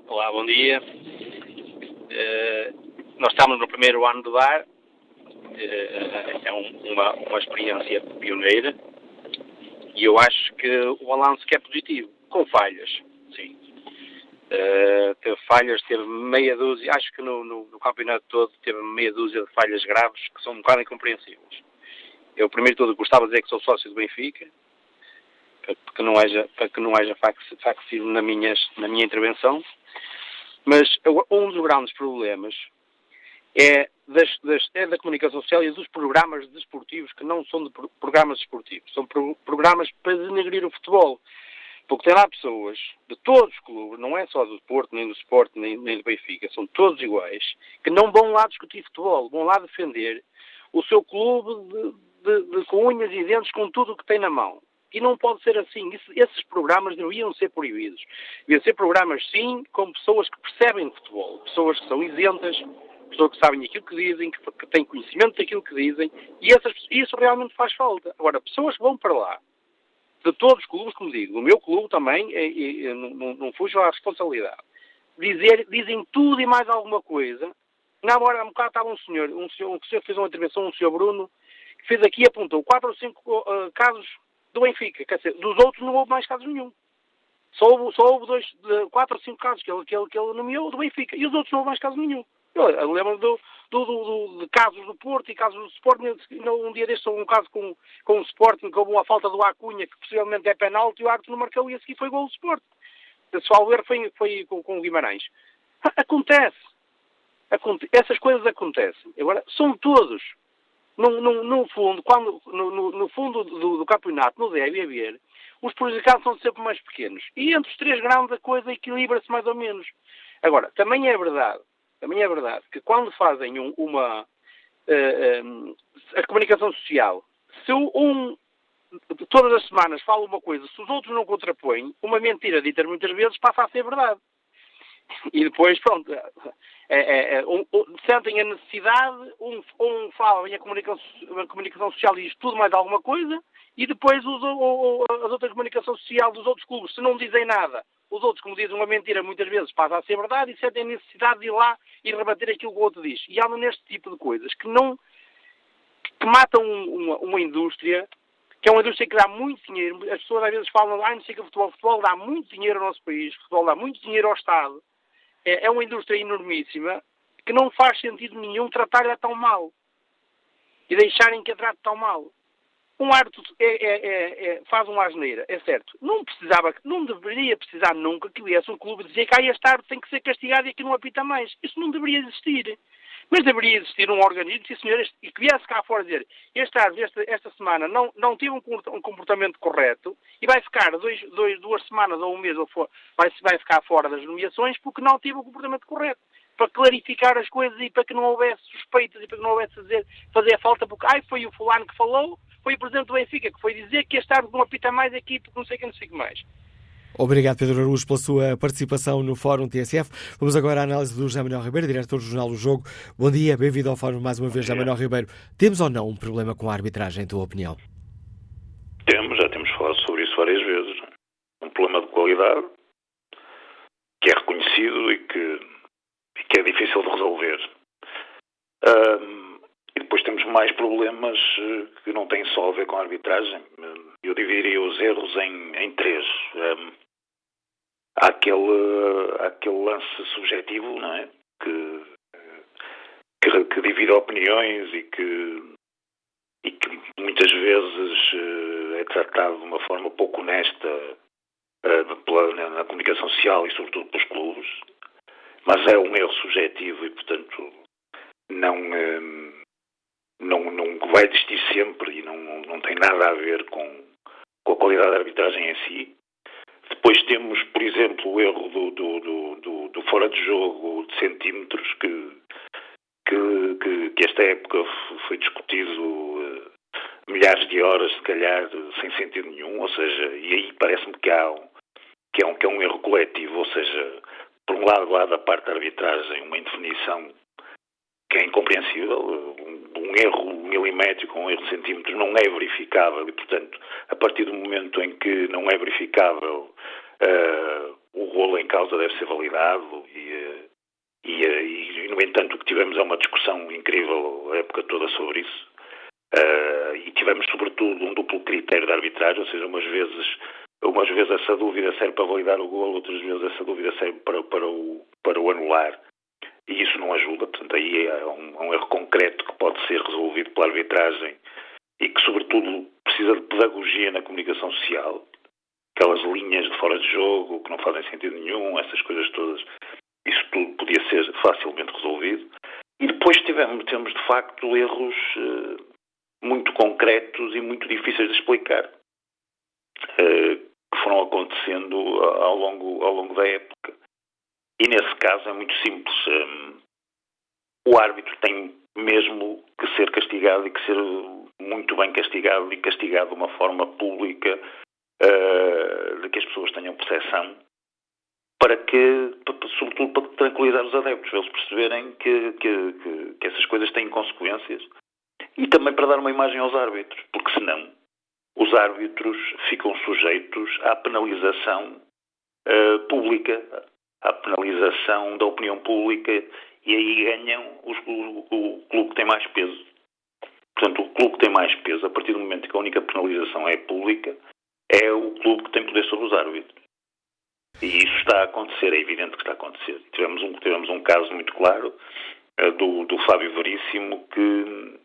Olá, bom dia. Uh, nós estamos no primeiro ano do VAR. Uh, é um, uma, uma experiência pioneira. E eu acho que o balanço que é positivo, com falhas, sim. Uh, teve falhas, teve meia dúzia, acho que no, no, no, campeonato todo teve meia dúzia de falhas graves que são um bocado incompreensíveis. Eu, primeiro de tudo, gostava de dizer que sou sócio do Benfica, para que não haja, para que não haja facsímile na, minhas, na minha intervenção, mas um dos grandes problemas é, das, das, é da comunicação social e dos programas desportivos que não são de programas desportivos, são pro, programas para denegrir o futebol. Porque tem lá pessoas de todos os clubes, não é só do Porto, nem do Sport, nem, nem do Benfica, são todos iguais, que não vão lá discutir futebol, vão lá defender o seu clube de, de, de, com unhas e dentes, com tudo o que tem na mão. E não pode ser assim. Isso, esses programas deviam ser proibidos. Deviam ser programas, sim, com pessoas que percebem futebol, pessoas que são isentas, pessoas que sabem aquilo que dizem, que, que têm conhecimento daquilo que dizem, e essas, isso realmente faz falta. Agora, pessoas que vão para lá de todos os clubes, como digo, do meu clube também, e, e, não, não fujo à responsabilidade, dizer, dizem tudo e mais alguma coisa. Na hora, um bocado estava um senhor, um senhor, senhor fez uma intervenção, um senhor Bruno, que fez aqui e apontou quatro ou cinco uh, casos do Benfica, quer dizer, dos outros não houve mais casos nenhum. Só houve, só houve dois, quatro ou cinco casos que ele, que, ele, que ele nomeou do Benfica, e os outros não houve mais casos nenhum. Eu, eu lembro do, do, do, de casos do Porto e casos do Sporting. Um dia deste um caso com, com o Sporting, houve uma falta do Acunha, que possivelmente é penalti, e o árbitro não marcou e a seguir foi gol do Sporting. Se ver, foi, foi com, com o Guimarães. Acontece. Aconte essas coisas acontecem. Agora, são todos. No, no, no fundo, quando, no, no fundo do, do, campeonato, não deve haver, os prejudicados são sempre mais pequenos. E entre os três grandes a coisa equilibra-se mais ou menos. Agora, também é verdade também é verdade que quando fazem um, uma. Uh, uh, a comunicação social, se um. Todas as semanas fala uma coisa, se os outros não contrapõem, uma mentira dita muitas vezes passa a ser verdade. E depois, pronto, é, é, é, um, um, sentem a necessidade, um, um fala em a comunicação, a comunicação social diz tudo mais alguma coisa, e depois os, o, as outras comunicação social dos outros clubes, se não dizem nada, os outros, como dizem uma mentira, muitas vezes passa a ser verdade e sentem necessidade de ir lá e rebater aquilo que o outro diz. E há neste tipo de coisas que não que matam uma, uma indústria que é uma indústria que dá muito dinheiro. As pessoas às vezes falam, ah, não sei que futebol, futebol dá muito dinheiro ao nosso país, futebol dá muito dinheiro ao Estado. É, é uma indústria enormíssima que não faz sentido nenhum tratar-lhe tão mal e deixarem que a trate tão mal. Um árbitro é, é, é, é, faz uma asneira, é certo. Não precisava, não deveria precisar nunca que viesse um clube dizer que ah, este árbitro tem que ser castigado e aqui não apita mais. Isso não deveria existir. Mas deveria existir um organismo, sim senhor, e que viesse cá fora dizer este árbitro esta, esta semana não, não teve um, comportamento correto e vai ficar dois, dois, duas semanas ou um mês ou for, vai, vai ficar fora das nomeações porque não teve o comportamento correto para clarificar as coisas e para que não houvesse suspeitas e para que não houvesse fazer, fazer falta, porque ai, foi o fulano que falou, foi o presidente do Benfica que foi dizer que este árbitro não apita mais aqui porque não sei quem, não sei que mais. Obrigado, Pedro Araújo, pela sua participação no Fórum TSF. Vamos agora à análise do José Manuel Ribeiro, diretor do Jornal do Jogo. Bom dia, bem-vindo ao Fórum mais uma vez, José Manuel Ribeiro. Temos ou não um problema com a arbitragem, em tua opinião? Temos, já temos falado sobre isso várias vezes. Um problema de qualidade que é reconhecido e que, e que é difícil de resolver. Um, e depois temos mais problemas eh, que não têm só a ver com a arbitragem. Eu dividiria os erros em, em três. Um, há aquele, aquele lance subjetivo, não é? Que, que, que divide opiniões e que, e que muitas vezes uh, é tratado de uma forma pouco honesta pela, na, na, comunicação social e sobretudo pelos clubes, mas é um erro subjetivo e, portanto, não, um, não vai existir sempre e não, não tem nada a ver com, com a qualidade da arbitragem em si. Depois temos, por exemplo, o erro do, do, do, do, do fora de jogo de centímetros que, que, que, que esta época foi discutido uh, milhares de horas, se calhar, sem sentido nenhum, ou seja, e aí parece-me que há um, que é um, que é um erro coletivo, ou seja, por um lado, lá da parte da arbitragem, uma indefinição que é incompreensível, um, erro milimétrico, um erro de centímetros não é verificável e, portanto, a partir do momento em que não é verificável, uh, o rolo em causa deve ser validado e, uh, e, uh, e, no entanto, o que tivemos é uma discussão incrível a época toda sobre isso. e tivemos, sobretudo, um duplo critério de arbitragem, ou seja, umas vezes umas vezes essa dúvida serve para validar o gol, outras vezes essa dúvida serve para, para, o, para o anular. E isso não ajuda. Portanto, aí é um, é um erro concreto que pode ser resolvido pela arbitragem e que, sobretudo, precisa de pedagogia na comunicação social. Aquelas linhas de fora de jogo que não fazem sentido nenhum, essas coisas todas. Isso tudo podia ser facilmente resolvido. E depois tivemos, temos, de facto, erros uh, muito concretos e muito difíceis de explicar. Uh, que foram acontecendo ao longo, ao longo da época. E nesse caso é muito simples. Um, o árbitro tem mesmo que ser castigado e que ser muito bem castigado e castigado de uma forma pública uh, de que as pessoas tenham percepção para que, sobretudo para tranquilizar os adeptos, para eles perceberem que, que, que, que essas coisas têm consequências e também para dar uma imagem aos árbitros, porque senão os árbitros ficam sujeitos à penalização uh, pública, à penalização da opinião pública e aí ganham os, o, o clube que tem mais peso. Portanto, o clube que tem mais peso, a partir do momento que a única penalização é pública, é o clube que tem poder sobre os árbitros. E isso está a acontecer, é evidente que está a acontecer. Tivemos um, tivemos um caso muito claro uh, do, do Fábio Veríssimo que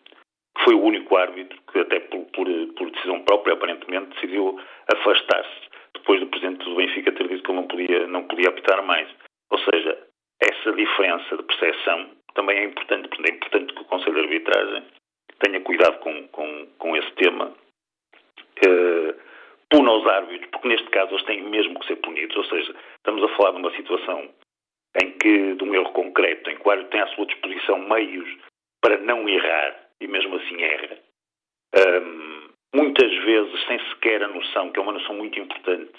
que foi o único árbitro que, até por, por, por decisão própria, aparentemente, decidiu afastar-se depois do presidente do Benfica ter dito que ele não podia, não podia apitar mais. Ou seja, essa diferença de percepção também é importante, é importante que o Conselho de Arbitragem tenha cuidado com, com, com esse tema, uh, puna os árbitros, porque neste caso eles têm mesmo que ser punidos, ou seja, estamos a falar de uma situação em que, de um erro concreto, em que o árbitro tem à sua disposição meios para não errar, e mesmo assim erra. Um, muitas vezes sem sequer a noção, que é uma noção muito importante,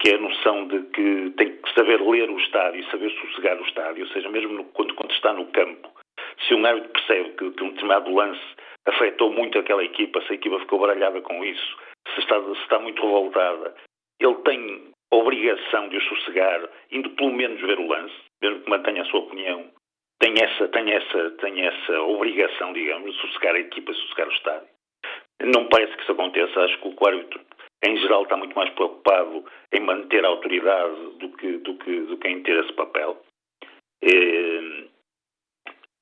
que é a noção de que tem que saber ler o estádio e saber sossegar o estádio, ou seja, mesmo no, quando, quando, está no campo, se um árbitro percebe que, que, um determinado lance afetou muito aquela equipa, se a equipa ficou baralhada com isso, se está, se está muito revoltada, ele tem obrigação de o sossegar, indo pelo menos ver o lance, mesmo que mantenha a sua opinião, tem essa, tem essa, tem essa obrigação, digamos, de sossegar a equipa, sossegar o estádio. Não parece que isso aconteça. Acho que o árbitro, em geral, está muito mais preocupado em manter a autoridade do que, do que, do que em ter esse papel. E,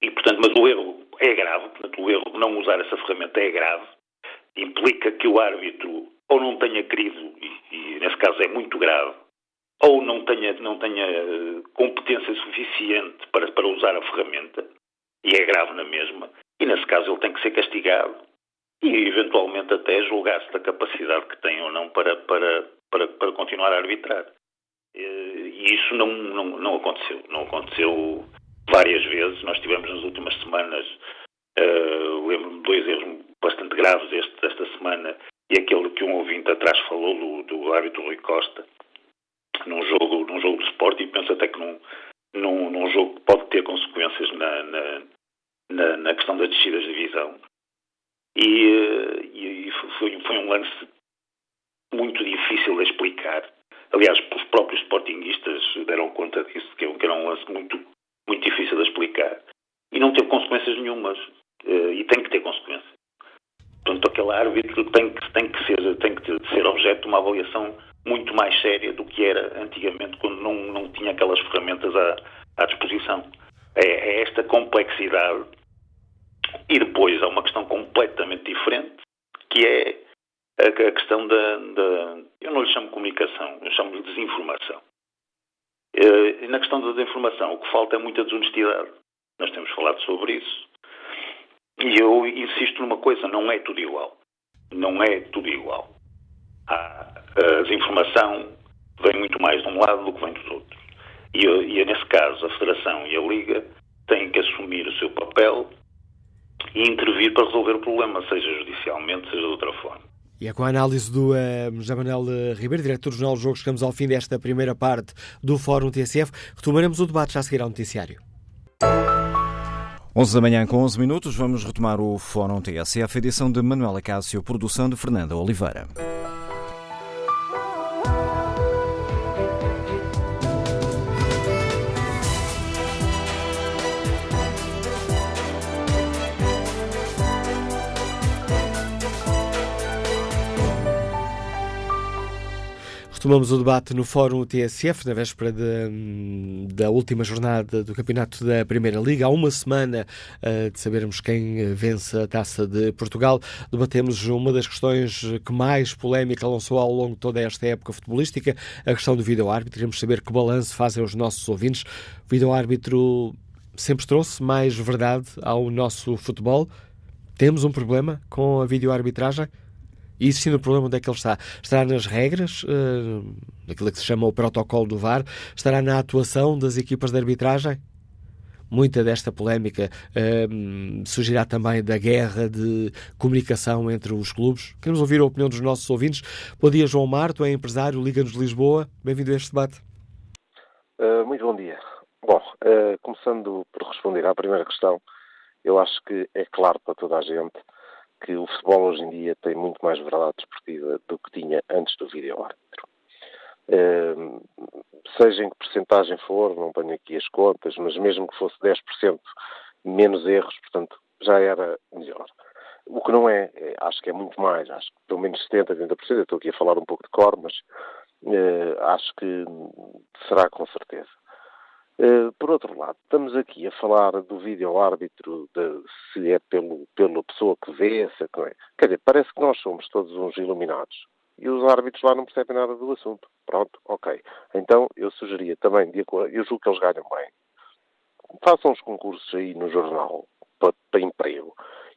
e, portanto, mas o erro é grave. Portanto, o erro de não usar essa ferramenta é grave. Implica que o árbitro ou não tenha querido, e, e nesse caso é muito grave, ou não tenha, não tenha eh, competência suficiente para, para usar a ferramenta, e é grave na mesma, e nesse caso ele tem que ser castigado e eventualmente até julgar-se da capacidade que tem ou não para, para, para, para continuar a arbitrar. E isso não, não, não aconteceu. Não aconteceu várias vezes. Nós tivemos nas últimas semanas, uh, lembro-me de dois erros bastante graves este, esta semana, e aquele que um ouvinte atrás falou do, do árbitro Rui Costa, num jogo, num jogo de esporte e penso até que num, num, num jogo que pode ter consequências na, na, na, na questão das descidas de divisão. E, eh, e, foi, foi um lance muito difícil de explicar. Aliás, os próprios sportinguistas deram conta disso, que era um lance muito, muito difícil de explicar. E não teve consequências nenhumas. Eh, e tem que ter consequências. Portanto, aquele árbitro tem que, tem que, ser, tem que ser objeto de uma avaliação muito mais séria do que era antigamente, quando não, não tinha aquelas ferramentas à, à disposição. É, é, esta complexidade. E depois há uma questão completamente diferente, que é a, a questão da, da, Eu não lhe chamo comunicação, eu chamo-lhe desinformação. E na questão da desinformação, o que falta é muita desonestidade. Nós temos falado sobre isso. E eu insisto numa coisa, não é tudo igual. Não é tudo igual. Há, a informação vem muito mais de um lado do que vem dos outros. E, e nesse caso, a Federação e a Liga têm que assumir o seu papel e intervir para resolver o problema, seja judicialmente, seja de outra forma. E é com a análise do uh, José Manuel eh, Ribeiro, diretor do Jornal do Jogo, chegamos ao fim desta primeira parte do Fórum TSF. Retomaremos o debate já a seguir ao noticiário. 11 da manhã com 11 minutos, vamos retomar o Fórum TSF, edição de Manuela Cássio, produção de Fernanda Oliveira. Retomamos o debate no Fórum TSF, na véspera de, da última jornada do Campeonato da Primeira Liga. Há uma semana uh, de sabermos quem vence a Taça de Portugal. Debatemos uma das questões que mais polémica lançou ao longo de toda esta época futebolística, a questão do vídeo-árbitro. Queremos saber que balanço fazem os nossos ouvintes. O vídeo-árbitro sempre trouxe mais verdade ao nosso futebol. Temos um problema com a vídeo-arbitragem? E existindo o problema, onde é que ele está? Estará nas regras, uh, daquilo que se chama o protocolo do VAR? Estará na atuação das equipas de arbitragem? Muita desta polémica uh, surgirá também da guerra de comunicação entre os clubes. Queremos ouvir a opinião dos nossos ouvintes. Bom dia, João Marto, é empresário, Liga-nos Lisboa. Bem-vindo a este debate. Uh, muito bom dia. Bom, começando por responder à primeira questão, eu acho que é claro para toda a gente que o futebol hoje em dia tem muito mais verdade desportiva do que tinha antes do vídeo-árbitro. Uh, seja em que porcentagem for, não tenho aqui as contas, mas mesmo que fosse 10% menos erros, portanto, já era melhor. O que não é, é, acho que é muito mais, acho que pelo menos 70%, 80%, eu estou aqui a falar um pouco de cor, mas uh, acho que será com certeza. Uh, por outro lado, estamos aqui a falar do vídeo-árbitro, se é pelo, pela pessoa que vê, se é é. Quer dizer, parece que nós somos todos uns iluminados e os árbitros lá não percebem nada do assunto. Pronto, ok. Então eu sugeria também, de acordo, eu julgo que eles ganham bem, façam os concursos aí no jornal para, para emprego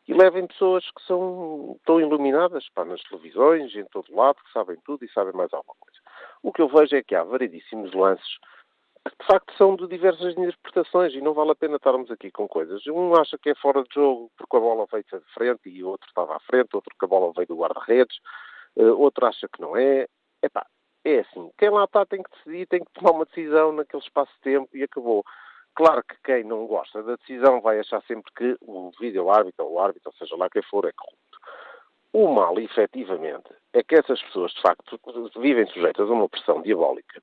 e levem pessoas que são tão iluminadas pá, nas televisões, em todo lado, que sabem tudo e sabem mais alguma coisa. O que eu vejo é que há variedíssimos lances de facto são de diversas interpretações e não vale a pena estarmos aqui com coisas. Um acha que é fora de jogo porque a bola veio de frente e outro estava à frente, outro que a bola veio do guarda-redes, uh, outro acha que não é. Epá, é assim, quem lá está tem que decidir, tem que tomar uma decisão naquele espaço de tempo e acabou. Claro que quem não gosta da decisão vai achar sempre que o vídeo-árbitro ou o árbitro, seja lá quem for, é corrupto. O mal, efetivamente, é que essas pessoas, de facto, vivem sujeitas a uma pressão diabólica.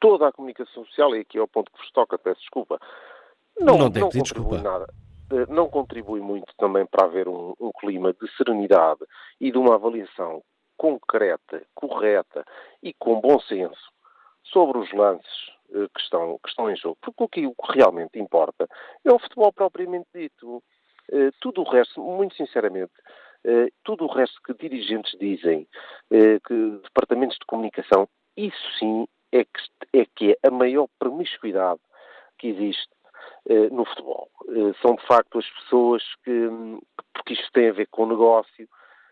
Toda a comunicação social, e aqui é o ponto que vos toca, peço desculpa, não, não, não contribui desculpa. nada. Eh, não contribui muito também para haver um, um clima de serenidade e de uma avaliação concreta, correta e com bom senso sobre os lances eh, que estão, que estão em jogo. Porque o que, o que realmente importa é o futebol propriamente dito. Eh, tudo o resto, muito sinceramente, tudo o resto que dirigentes dizem, que departamentos de comunicação, isso sim é que, é que é a maior promiscuidade que existe eh, no futebol. Eh, são, de facto, as pessoas que, porque isto tem a ver com negócio,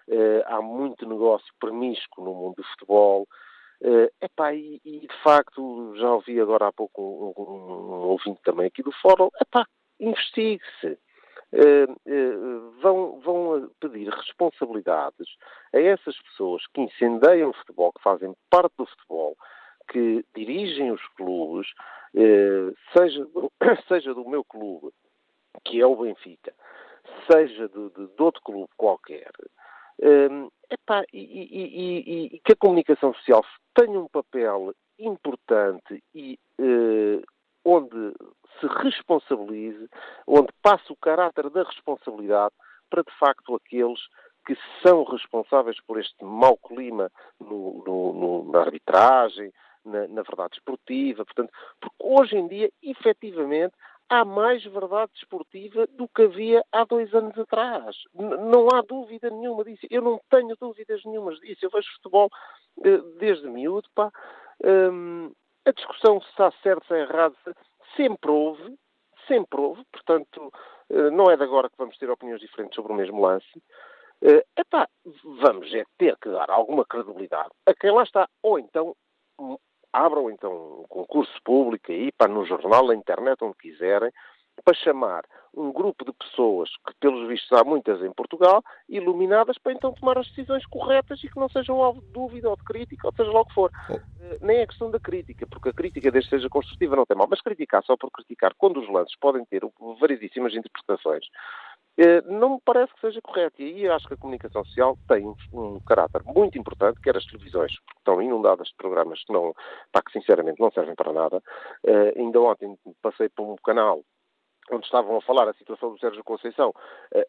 eh, há muito negócio promíscuo no mundo do futebol, Uh, epá, e, e, de facto, já ouvi agora há pouco um, um, um ouvinte também aqui do fórum, epá, investigue-se. Uh, uh, vão, vão pedir responsabilidades a essas pessoas que incendeiam o futebol, que fazem parte do futebol, que dirigem os clubes, eh, seja, seja do meu clube, que é o Benfica, seja de, de, de outro clube qualquer, ehm, epá, e, e, e, e, que a comunicação social tenha um papel importante e eh, onde se responsabilize, onde passe o caráter da responsabilidade para, de facto, aqueles que são responsáveis por este mau clima no, no, no, na arbitragem, na, na verdade esportiva, portanto, porque hoje em dia, efetivamente, há mais verdade desportiva do que havia há dois anos atrás. Não há dúvida nenhuma disso. Eu não tenho dúvidas nenhumas disso. Eu vejo futebol uh, desde miúdo, pá. Um, a discussão se está certo, se é errado, sempre houve, sempre houve, portanto, uh, não é de agora que vamos ter opiniões diferentes sobre o mesmo lance. Uh, epá, vamos é ter que dar alguma credibilidade a quem lá está. Ou então abram então um concurso público aí, para no jornal, na internet, onde quiserem, para chamar um grupo de pessoas, que pelos vistos há muitas em Portugal, iluminadas para então tomar as decisões corretas e que não sejam alvo de dúvida ou de crítica, ou seja lá o que for. Oh. Uh, nem é questão da crítica, porque a crítica, desde seja construtiva, não tem mal. Mas criticar só por criticar, quando os lances podem ter variedíssimas interpretações, não me parece que seja correto. E aí acho que a comunicação social tem um, caráter muito importante, quer as televisões, porque estão inundadas de programas que, não, pá, que sinceramente não servem para nada. Uh, ainda ontem passei por um canal onde estavam a falar a situação do Sérgio Conceição, eh,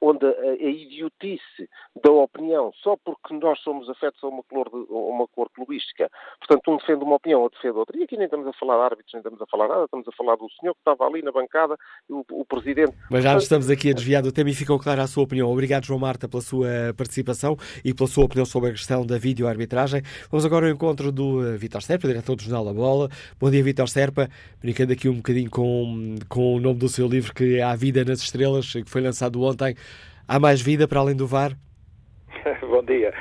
onde a, idiotice da opinião, só porque nós somos afetos a uma cor, de, uma cor clubística, portanto um defende uma opinião, outro defende outra, e aqui nem estamos a falar de árbitros, nem estamos a falar nada, estamos a falar do senhor que estava ali na bancada, o, o Presidente... Mas já nos estamos aqui a desviar do tema e ficou clara a sua opinião. Obrigado, João Marta, pela sua participação e pela sua opinião sobre a questão da videoarbitragem. Vamos agora ao encontro do uh, Vítor Serpa, diretor do Jornal da Bola. Bom dia, Vítor Serpa. Brincando aqui um bocadinho com, com o nome do seu livro, que é Há Vida nas Estrelas, que foi lançado ontem. Há mais vida para além do VAR? Bom dia.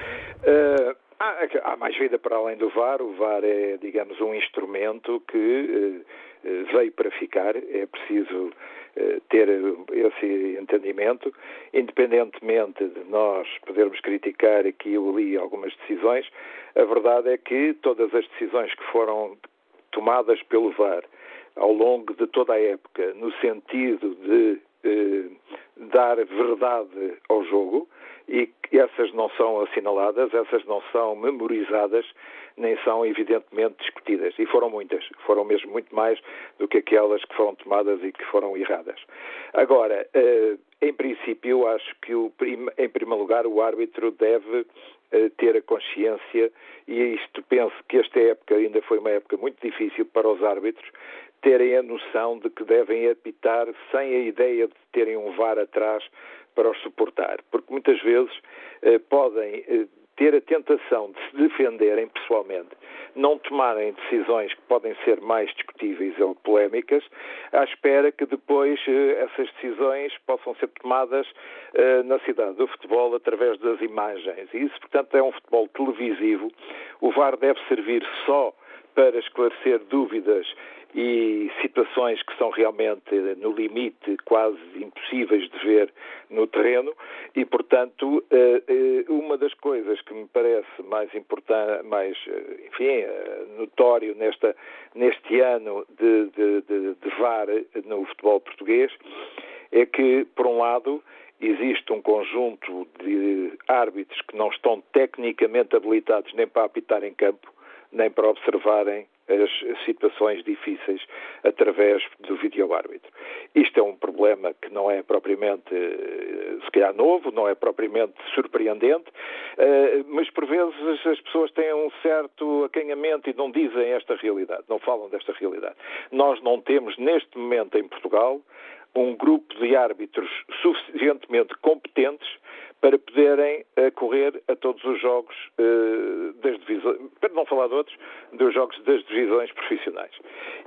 Uh, há, há, mais vida para além do VAR. O VAR é, digamos, um instrumento que uh, veio para ficar. É preciso ter esse entendimento, independentemente de nós podermos criticar aqui ou ali algumas decisões. A verdade é que todas as decisões que foram tomadas pelo VAR ao longo de toda a época, no sentido de eh, dar verdade ao jogo, e essas não são assinaladas, essas não são memorizadas, nem são evidentemente discutidas. E foram muitas, foram mesmo muito mais do que aquelas que foram tomadas e que foram erradas. Agora, eh, em princípio, acho que, em primeiro lugar, o árbitro deve eh, ter a consciência, e isto penso que esta época ainda foi uma época muito difícil para os árbitros, terem a noção de que devem apitar sem a ideia de terem um VAR atrás para os suportar, porque muitas vezes eh, podem eh, ter a tentação de se defenderem pessoalmente, não tomarem decisões que podem ser mais discutíveis ou polémicas, à espera que depois eh, essas decisões possam ser tomadas eh, na cidade do futebol através das imagens. E isso, portanto, é um futebol televisivo. O VAR deve servir só para esclarecer dúvidas e situações que são realmente no limite quase impossíveis de ver no terreno. E, portanto, eh, eh, uma das coisas que me parece mais importante, mais, eh, enfim, notório nesta, neste ano de, de, de, de VAR no futebol português é que, por um lado, existe um conjunto de árbitros que não estão tecnicamente habilitados nem para apitar em campo, nem para observarem as situações difíceis através do vídeo-árbitro. Isto é um problema que não é propriamente, eh, se calhar, novo, não é propriamente surpreendente, eh, mas por vezes as pessoas têm um certo acanhamento e não dizem esta realidade, não falam desta realidade. Nós não temos, neste momento, em Portugal, um grupo de árbitros suficientemente competentes para poderem uh, correr a todos os jogos uh, das divisões, para não falar de outros, dos jogos das divisões profissionais.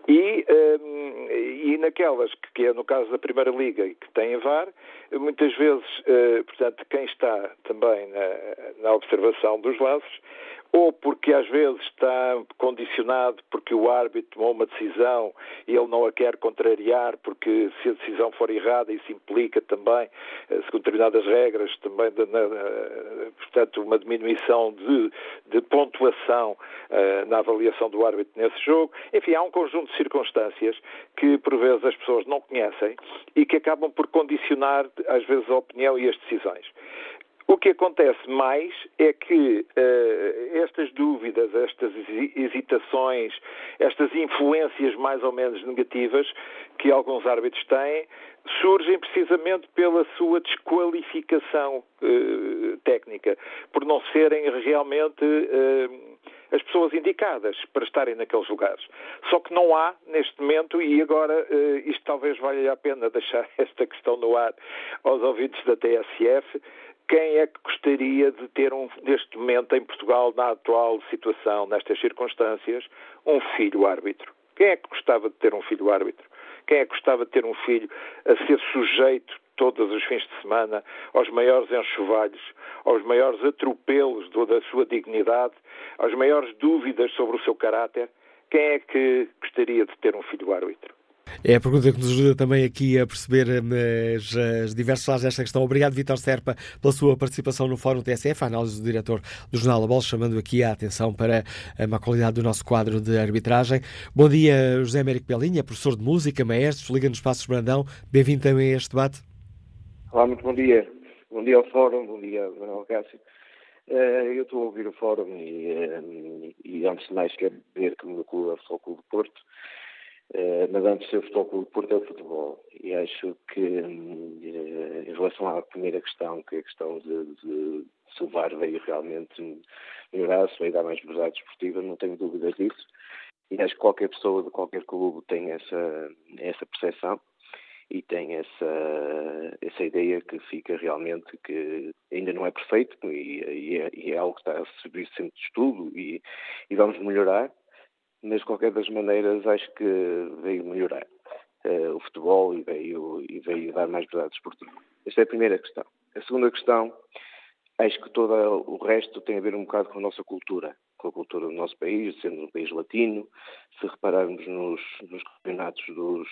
E, uh, e naquelas que, é no caso da Primeira Liga e que tem VAR, muitas vezes, portanto, quem está também na, na observação dos lances ou porque às vezes está condicionado porque o árbitro tomou uma decisão e ele não a quer contrariar, porque se a decisão for errada, isso implica também, eh, segundo determinadas regras, também, portanto, uma diminuição de, de pontuação uh, na avaliação do árbitro nesse jogo. Enfim, há um conjunto de circunstâncias que, por vezes, as pessoas não conhecem e que acabam por condicionar, às vezes, a opinião e as decisões. O que acontece mais é que uh, estas dúvidas, estas hesitações, estas influências mais ou menos negativas que alguns árbitros têm, surgem precisamente pela sua desqualificação uh, técnica, por não serem realmente uh, as pessoas indicadas para estarem naqueles lugares. Só que não há neste momento, e agora isto talvez valha a pena deixar esta questão no ar aos ouvintes da TSF quem é que gostaria de ter, um, neste momento, em Portugal, na atual situação, nestas circunstâncias, um filho árbitro? Quem é que gostava de ter um filho árbitro? Quem é que gostava de ter um filho a ser sujeito todos os fins de semana aos maiores enxovalhos, aos maiores atropelos da sua dignidade, às maiores dúvidas sobre o seu caráter? Quem é que gostaria de ter um filho árbitro? É a pergunta que nos ajuda também aqui a perceber as, as diversos desta questão. Obrigado, Vítor Serpa, pela sua participação no Fórum TSF, a análise do diretor do Jornal A Bola, chamando aqui a atenção para a má qualidade do nosso quadro de arbitragem. Bom dia, José Américo Belinha, professor de música, maestro, liga nos Passos Brandão. Bem-vindo também a este debate. Olá, muito bom dia. Bom dia ao Fórum, bom dia, Manuel Cássio. Uh, eu estou a ouvir o Fórum e, uh, e antes de mais quero dizer que o meu clube é o Clube do Porto mas antes o Futebol Clube Porto é o futebol. E acho que, uh, em relação à primeira questão, que é a questão de, de se o VAR veio realmente melhorar, se veio dar mais liberdade desportiva, não tenho dúvidas disso. E acho que qualquer pessoa de qualquer clube tem essa, essa percepção e tem essa, essa ideia que fica realmente que ainda não é perfeito e, e, é, e é, algo que está a servir sempre de estudo e, e vamos melhorar mas de qualquer das maneiras acho que veio melhorar uh, o futebol e veio, e veio dar mais verdade desportiva. Esta é a primeira questão. A segunda questão, acho que todo o resto tem a ver um bocado com a nossa cultura, com a cultura do nosso país, sendo um país latino, se repararmos nos, nos campeonatos dos,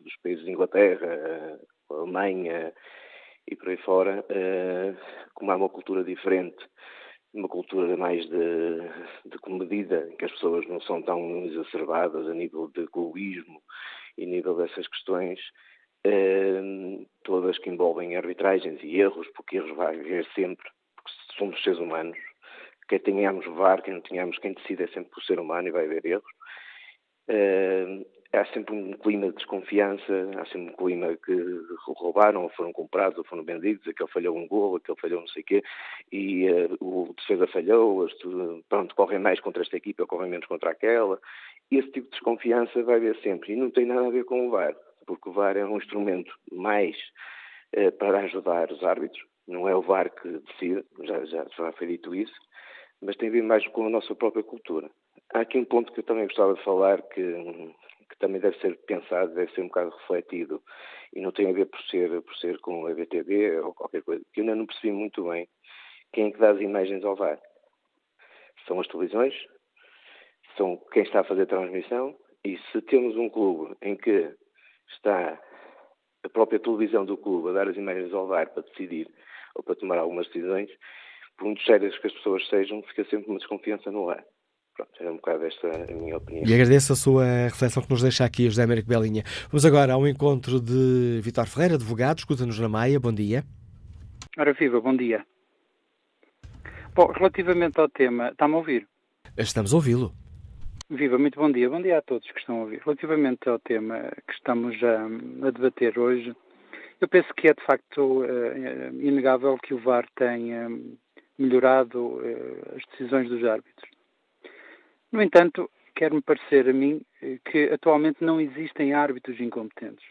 dos países de Inglaterra, Alemanha e por aí fora, uh, como há uma cultura diferente uma cultura mais de, de comedida, em que as pessoas não são tão exacerbadas a nível de egoísmo e nível dessas questões, eh, todas que envolvem arbitragens e erros, porque erros vai haver sempre, porque somos seres humanos. Quer tenhamos VAR, quem não tenhamos, quem decide é sempre o ser humano e vai haver erros. Eh, há sempre um clima de desconfiança, há sempre um clima que roubaram, ou foram comprados, ou foram vendidos, aquele falhou um gol, aquele falhou não sei o quê, e uh, o defesa falhou, pronto, correm mais contra esta equipa, correm menos contra aquela. Esse tipo de desconfiança vai haver sempre, e não tem nada a ver com o VAR, porque o VAR é um instrumento mais uh, para ajudar os árbitros, não é o VAR que decide, já, já, já foi dito isso, mas tem a ver mais com a nossa própria cultura. Há aqui um ponto que eu também gostava de falar, que que também deve ser pensado, deve ser um bocado refletido e não tem a ver por ser, por ser com a BTV ou qualquer coisa, que eu ainda não percebi muito bem quem é que dá as imagens ao VAR. São as televisões, são quem está a fazer a transmissão e se temos um clube em que está a própria televisão do clube a dar as imagens ao VAR para decidir ou para tomar algumas decisões, por muito sérias que as pessoas sejam, fica sempre uma desconfiança no ar. Pronto, é um bocado esta a minha opinião. E agradeço a sua reflexão que nos deixa aqui, José Américo Belinha. Vamos agora ao encontro de Vitor Ferreira, advogado, escuta-nos na Maia. Bom dia. Ora, viva, bom dia. Bom, relativamente ao tema, está-me a ouvir? Estamos a ouvi-lo. Viva, muito bom dia. Bom dia a todos que estão a ouvir. Relativamente ao tema que estamos a, a debater hoje, eu penso que é de facto uh, inegável que o VAR tenha melhorado uh, as decisões dos árbitros. No entanto, quer-me parecer a mim eh, que atualmente não existem árbitros incompetentes.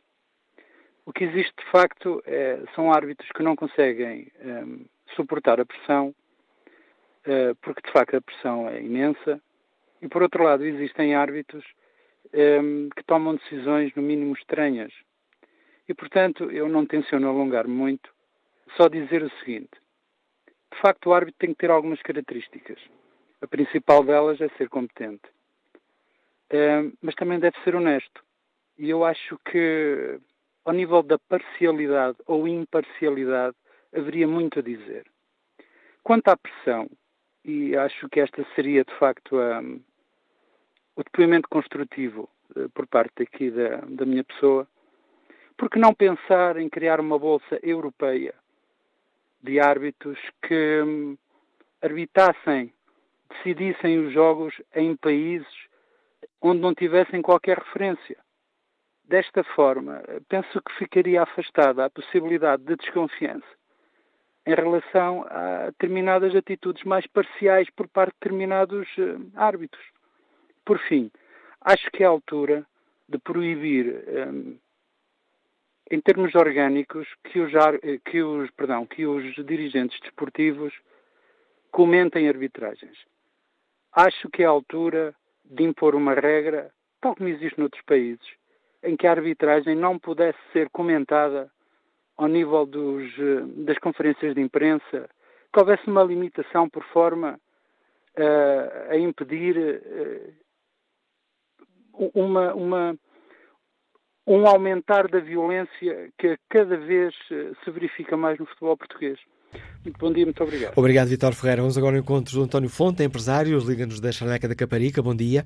O que existe de facto é, são árbitros que não conseguem um, ehm, suportar a pressão, uh, porque de facto a pressão é imensa, e por outro lado existem árbitros um, ehm, que tomam decisões no mínimo estranhas. E portanto eu não tenciono alongar muito, só dizer o seguinte: de facto o árbitro tem que ter algumas características. A principal delas é ser competente. Mas também deve ser honesto. E eu acho que, ao nível da parcialidade ou imparcialidade, haveria muito a dizer. Quanto à pressão, e acho que esta seria de facto o depoimento construtivo uh, por parte aqui da, da minha pessoa, porque não pensar em criar uma bolsa europeia de árbitros que um, arbitrassem decidissem os jogos em países onde não tivessem qualquer referência. Desta forma, penso que ficaria afastada a possibilidade de desconfiança em relação a determinadas atitudes mais parciais por parte de determinados eh, árbitros. Por fim, acho que é a altura de proibir, eh, em termos orgânicos, que os, eh, que os, perdão, que os dirigentes desportivos comentem arbitragens. Acho que é a altura de impor uma regra, tal como existe noutros países, em que a arbitragem não pudesse ser comentada ao nível dos, eh, das conferências de imprensa, que houvesse uma limitação por forma uh, a impedir uh, uma, uma, um aumentar da violência que cada vez se verifica mais no futebol português. Muito bom dia, muito obrigado. Obrigado, Vitor Ferreira. Vamos agora ao encontro do António Fonte, empresário, liga-nos da Charneca da Caparica. Bom dia.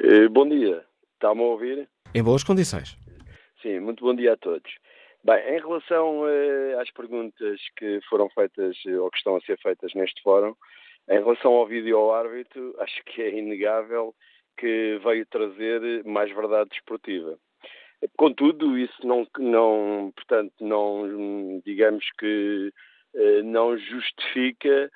Eh, bom dia. Está-me a ouvir? Em boas condições. Sim, muito bom dia a todos. Bem, em relação uh, às perguntas que foram feitas uh, ou que estão a ser feitas neste fórum, em relação ao vídeo ao árbitro, acho que é inegável que veio trazer mais verdade desportiva. Contudo, isso não, não portanto, não, digamos que uh, não justifica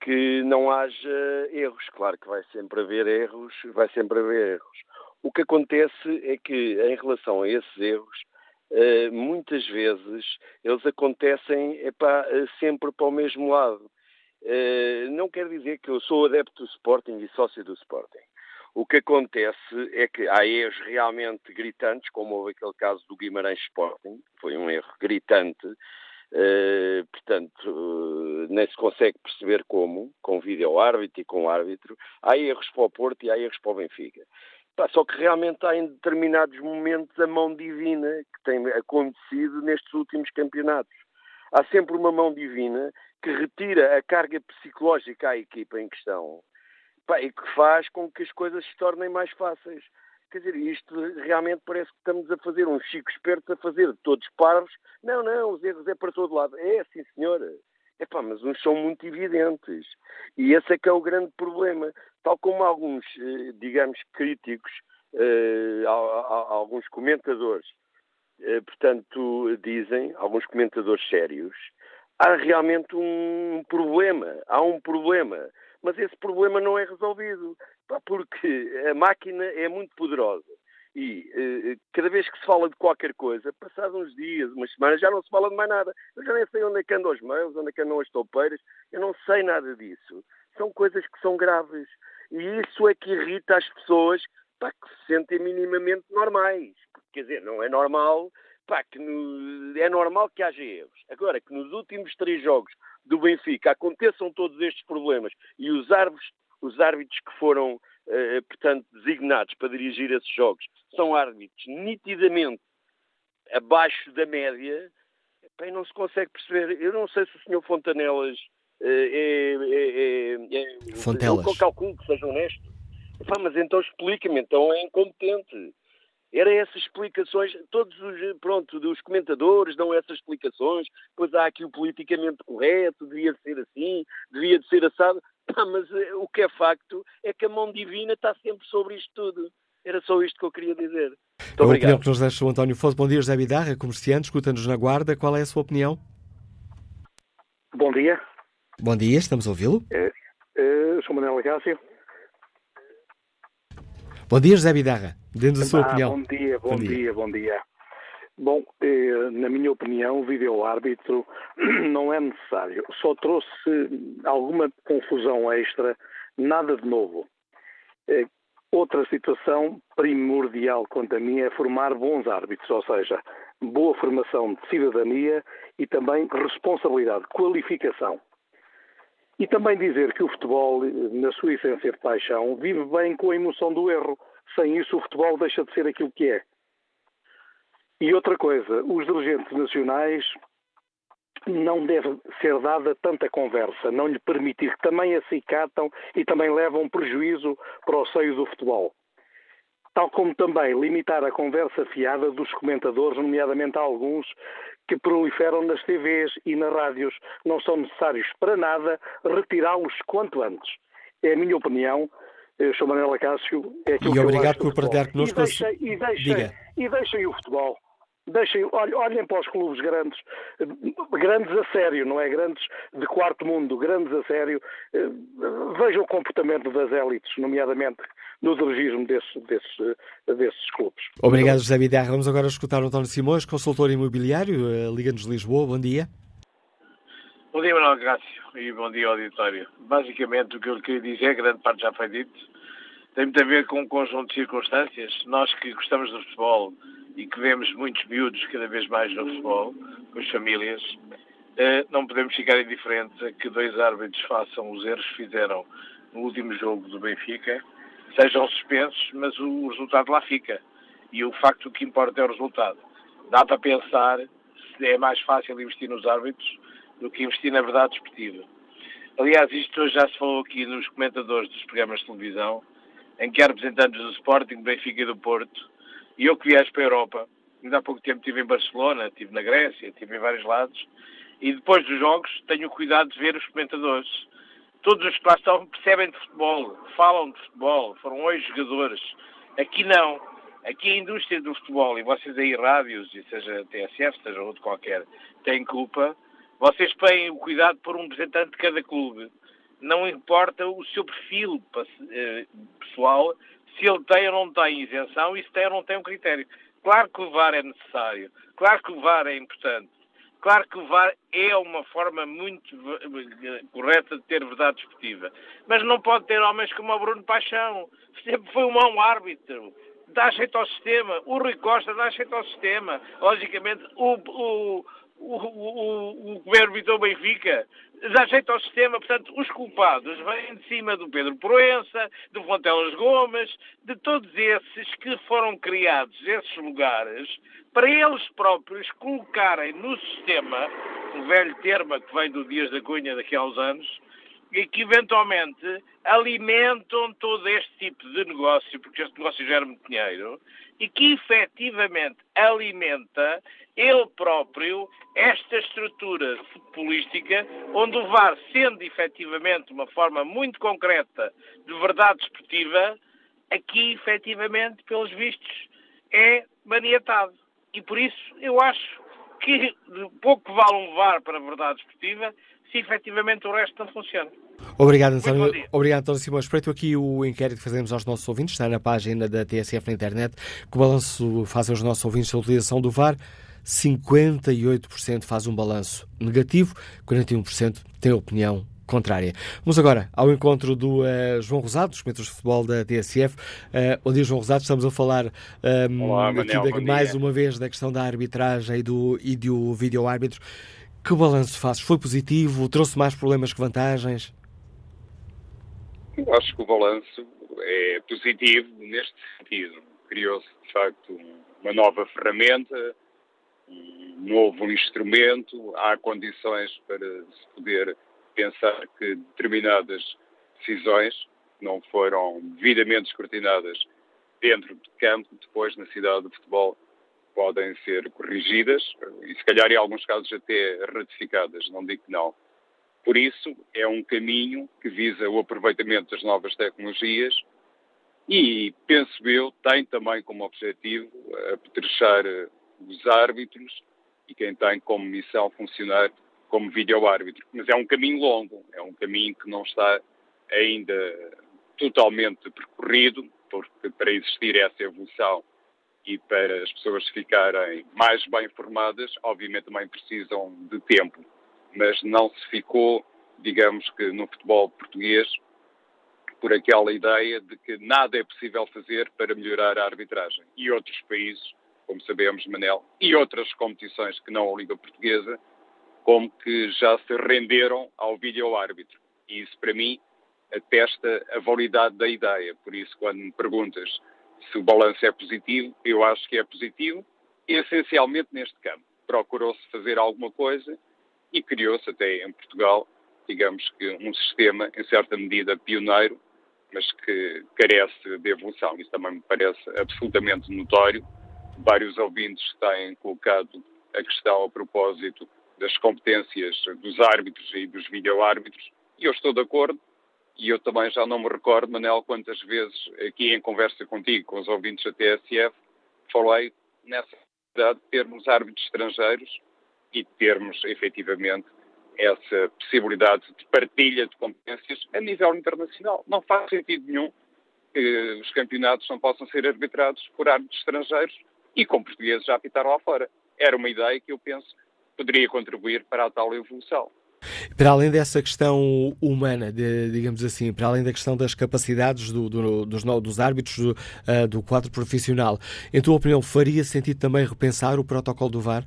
que não haja erros. Claro que vai sempre haver erros, vai sempre haver erros. O que acontece é que, em relação a esses erros, uh, muitas vezes eles acontecem epá, uh, sempre para o mesmo lado. Não quer dizer que eu sou adepto do Sporting e sócio do Sporting. O que acontece é que há erros realmente gritantes, como houve aquele caso do Guimarães Sporting, foi um erro gritante, uh, portanto, uh, nem se consegue perceber como, com vídeo árbitro e com árbitro. Há erros para o Porto e há erros para o Benfica. Só que realmente há em determinados momentos a mão divina que tem acontecido nestes últimos campeonatos. Há sempre uma mão divina que retira a carga psicológica à equipa em questão e que faz com que as coisas se tornem mais fáceis. Quer dizer, isto realmente parece que estamos a fazer um chico esperto a fazer todos parvos. Não, não, os erros é para todo lado. É, sim, senhora. Epá, mas uns são muito evidentes. E esse é que é o grande problema. Tal como alguns, eh, digamos, críticos, eh, alguns comentadores, eh, portanto, dizem, alguns comentadores sérios, há realmente um problema. Há um problema. Mas esse problema não é resolvido. Porque a máquina é muito poderosa. E eh, cada vez que se fala de qualquer coisa, passados uns dias, umas semanas, já não se fala de mais nada. Eu já nem sei onde é que andam os mails, onde é que andam as toupeiras, eu não sei nada disso. São coisas que são graves. E isso é que irrita as pessoas pá, que se sentem minimamente normais. Quer dizer, não é normal, pá, que no, é normal que haja erros. Agora, que nos últimos três jogos do Benfica aconteçam todos estes problemas e os árbitros, os árbitros que foram eh, portanto, designados para dirigir esses jogos, são árbitros nitidamente abaixo da média, bem, não se consegue perceber. Eu não sei se o senhor Fontanelas eh, é, é, é, é Fontelas. Eu calculo que seja honesto. Mas então explica-me, então é incompetente. Era essas explicações, todos os, pronto, os comentadores dão essas explicações, pois há aqui o politicamente correto, devia ser assim, devia de ser assado. Ah, mas eh, o que é facto é que a mão divina está sempre sobre isto tudo. Era só isto que eu queria dizer. Muito a obrigado. opinião que nos deixa o António Fosso. Bom dia, José Bidarra, comerciante, escuta-nos na Guarda. Qual é a sua opinião? Bom dia. Bom dia, estamos a ouvi-lo. É, é, sou Manuel Cássio. Bom dia, José Bidarra. Dê-nos a sua ah, opinião. Bom dia, bom, bom dia. dia, bom dia. Bom, eh, na minha opinião, o vídeo-árbitro não é necessário. Só trouxe alguma confusão extra, nada de novo. Eh, outra situação primordial, quanto a mim, é formar bons árbitros, ou seja, boa formação de cidadania e também responsabilidade, qualificação. E também dizer que o futebol, na sua essência de paixão, vive bem com a emoção do erro. Sem isso, o futebol deixa de ser aquilo que é. E outra coisa, os dirigentes nacionais não deve ser dada tanta conversa, não lhe permitir que também acicatam e também levam prejuízo para o seio do futebol. Tal como também limitar a conversa fiada dos comentadores, nomeadamente alguns que proliferam nas TVs e nas rádios. Não são necessários para nada retirá-los quanto antes. É a minha opinião. Eu sou Manuela Cássio. É e obrigado por partilhar connosco. E deixem, e, deixem, e deixem o futebol. Deixem, olhem para os clubes grandes, grandes a sério, não é? Grandes de quarto mundo, grandes a sério. Eh, vejam o comportamento das élites, nomeadamente no dirigismo desses, desses, desses clubes. Obrigado, José Bidarra. Vamos agora escutar o António Simões, consultor imobiliário, eh, Liga-nos Lisboa. Bom dia. Bom dia, Manuel Grácio, e bom dia, auditório. Basicamente, o que eu queria dizer, grande parte já foi dito, tem muito a ver com um conjunto de circunstâncias. Nós que gostamos do futebol e que vemos muitos miúdos cada vez mais no futebol, com as famílias, eh, não podemos ficar indiferentes a que dois árbitros façam os erros que fizeram no último jogo do Benfica, sejam suspensos, mas o resultado lá fica. E o facto que importa é o resultado. Dá para pensar se é mais fácil investir nos árbitros do que investir na verdade desportiva. Aliás, isto hoje já se falou aqui nos comentadores dos programas de televisão, em que há representantes do Sporting, do Benfica e do Porto, e eu que viajo para a Europa, ainda há pouco tempo estive em Barcelona, estive na Grécia, estive em vários lados, e depois dos jogos tenho cuidado de ver os comentadores. Todos os que lá estão percebem de futebol, falam de futebol, foram hoje jogadores. Aqui não. Aqui a indústria do futebol, e vocês aí rádios, e seja TSF, seja outro qualquer, têm culpa, vocês têm o cuidado por um representante de cada clube. Não importa o seu perfil eh, pessoal, se ele tem ou não tem isenção e se tem ou não tem um critério. Claro que o VAR é necessário, claro que o VAR é importante, claro que o VAR é uma forma muito correta de ter verdade desportiva, mas não pode ter homens como o Bruno Paixão, sempre foi um mau árbitro, dá jeito ao sistema, o Rui Costa dá jeito ao sistema, logicamente o, o o, o, o governo evitou Benfica, dá jeito ao sistema, portanto, os culpados vêm de cima do Pedro Proença, do Fontelas Gomes, de todos esses que foram criados esses lugares, para eles próprios colocarem no sistema, um velho termo que vem do Dias da Cunha daqui a uns anos, e que eventualmente alimentam todo este tipo de negócio, porque este negócio gera muito dinheiro, e que efetivamente alimenta ele próprio esta estrutura futebolística, onde o VAR, sendo efetivamente uma forma muito concreta de verdade esportiva, aqui efetivamente, pelos vistos, é maniatado. E por isso eu acho que pouco vale um VAR para a verdade esportiva se efetivamente o resto não funciona. Obrigado, António. Obrigado, António Simões. Espreito aqui o inquérito que fazemos aos nossos ouvintes, está na página da TSF na internet, que balanço fazem os nossos ouvintes da utilização do VAR. 58% faz um balanço negativo, 41% tem opinião contrária. Vamos agora ao encontro do uh, João Rosado, dos comentadores de futebol da TSF. Uh, bom dia, João Rosado. Estamos a falar um, ehm, Olá, Manel, mais uma vez da questão da arbitragem e do, e do vídeo-árbitro. Que balanço fazes? Foi positivo? Trouxe mais problemas que vantagens? Eu acho que o balanço é positivo neste sentido. Criou-se, de facto, uma nova ferramenta, um novo instrumento, há condições para se poder pensar que determinadas decisões não foram devidamente escrutinadas dentro de campo, depois na cidade do futebol podem ser corrigidas e se calhar em alguns casos até ratificadas, não digo que não. Por isso, é um caminho que visa o aproveitamento das novas tecnologias e, penso eu, tem também como objetivo apetrechar os árbitros e quem tem como missão funcionar como vídeo-árbitro. Mas é um caminho longo, é um caminho que não está ainda totalmente percorrido, porque para existir essa evolução e para as pessoas ficarem mais bem informadas, obviamente também precisam de tempo. Mas não se ficou, digamos que no futebol português, por aquela ideia de que nada é possível fazer para melhorar a arbitragem. E outros países, como sabemos, Manel, e outras competições que não a Liga Portuguesa, como que já se renderam ao vídeo-árbitro. E isso, para mim, atesta a validade da ideia. Por isso, quando me perguntas se o balanço é positivo, eu acho que é positivo, essencialmente neste campo. Procurou-se fazer alguma coisa e criou-se até em Portugal, digamos que um sistema, em certa medida, pioneiro, mas que carece de evolução. Isso também me parece absolutamente notório. Vários ouvintes têm colocado a questão a propósito das competências dos árbitros e dos videoárbitros, e eu estou de acordo, e eu também já não me recordo, Manel, quantas vezes aqui em conversa contigo, com os ouvintes da TSF, falei nessa necessidade de termos árbitros estrangeiros e termos efetivamente essa possibilidade de partilha de competências a nível internacional. Não faz sentido nenhum que os campeonatos não possam ser arbitrados por árbitros estrangeiros e com portugueses já apitar lá fora. Era uma ideia que eu penso poderia contribuir para a tal evolução. Para além dessa questão humana, de, digamos assim, para além da questão das capacidades do, do, dos, dos, árbitros do, uh, do quadro profissional, em tua opinião, faria sentido também repensar o protocolo do VAR?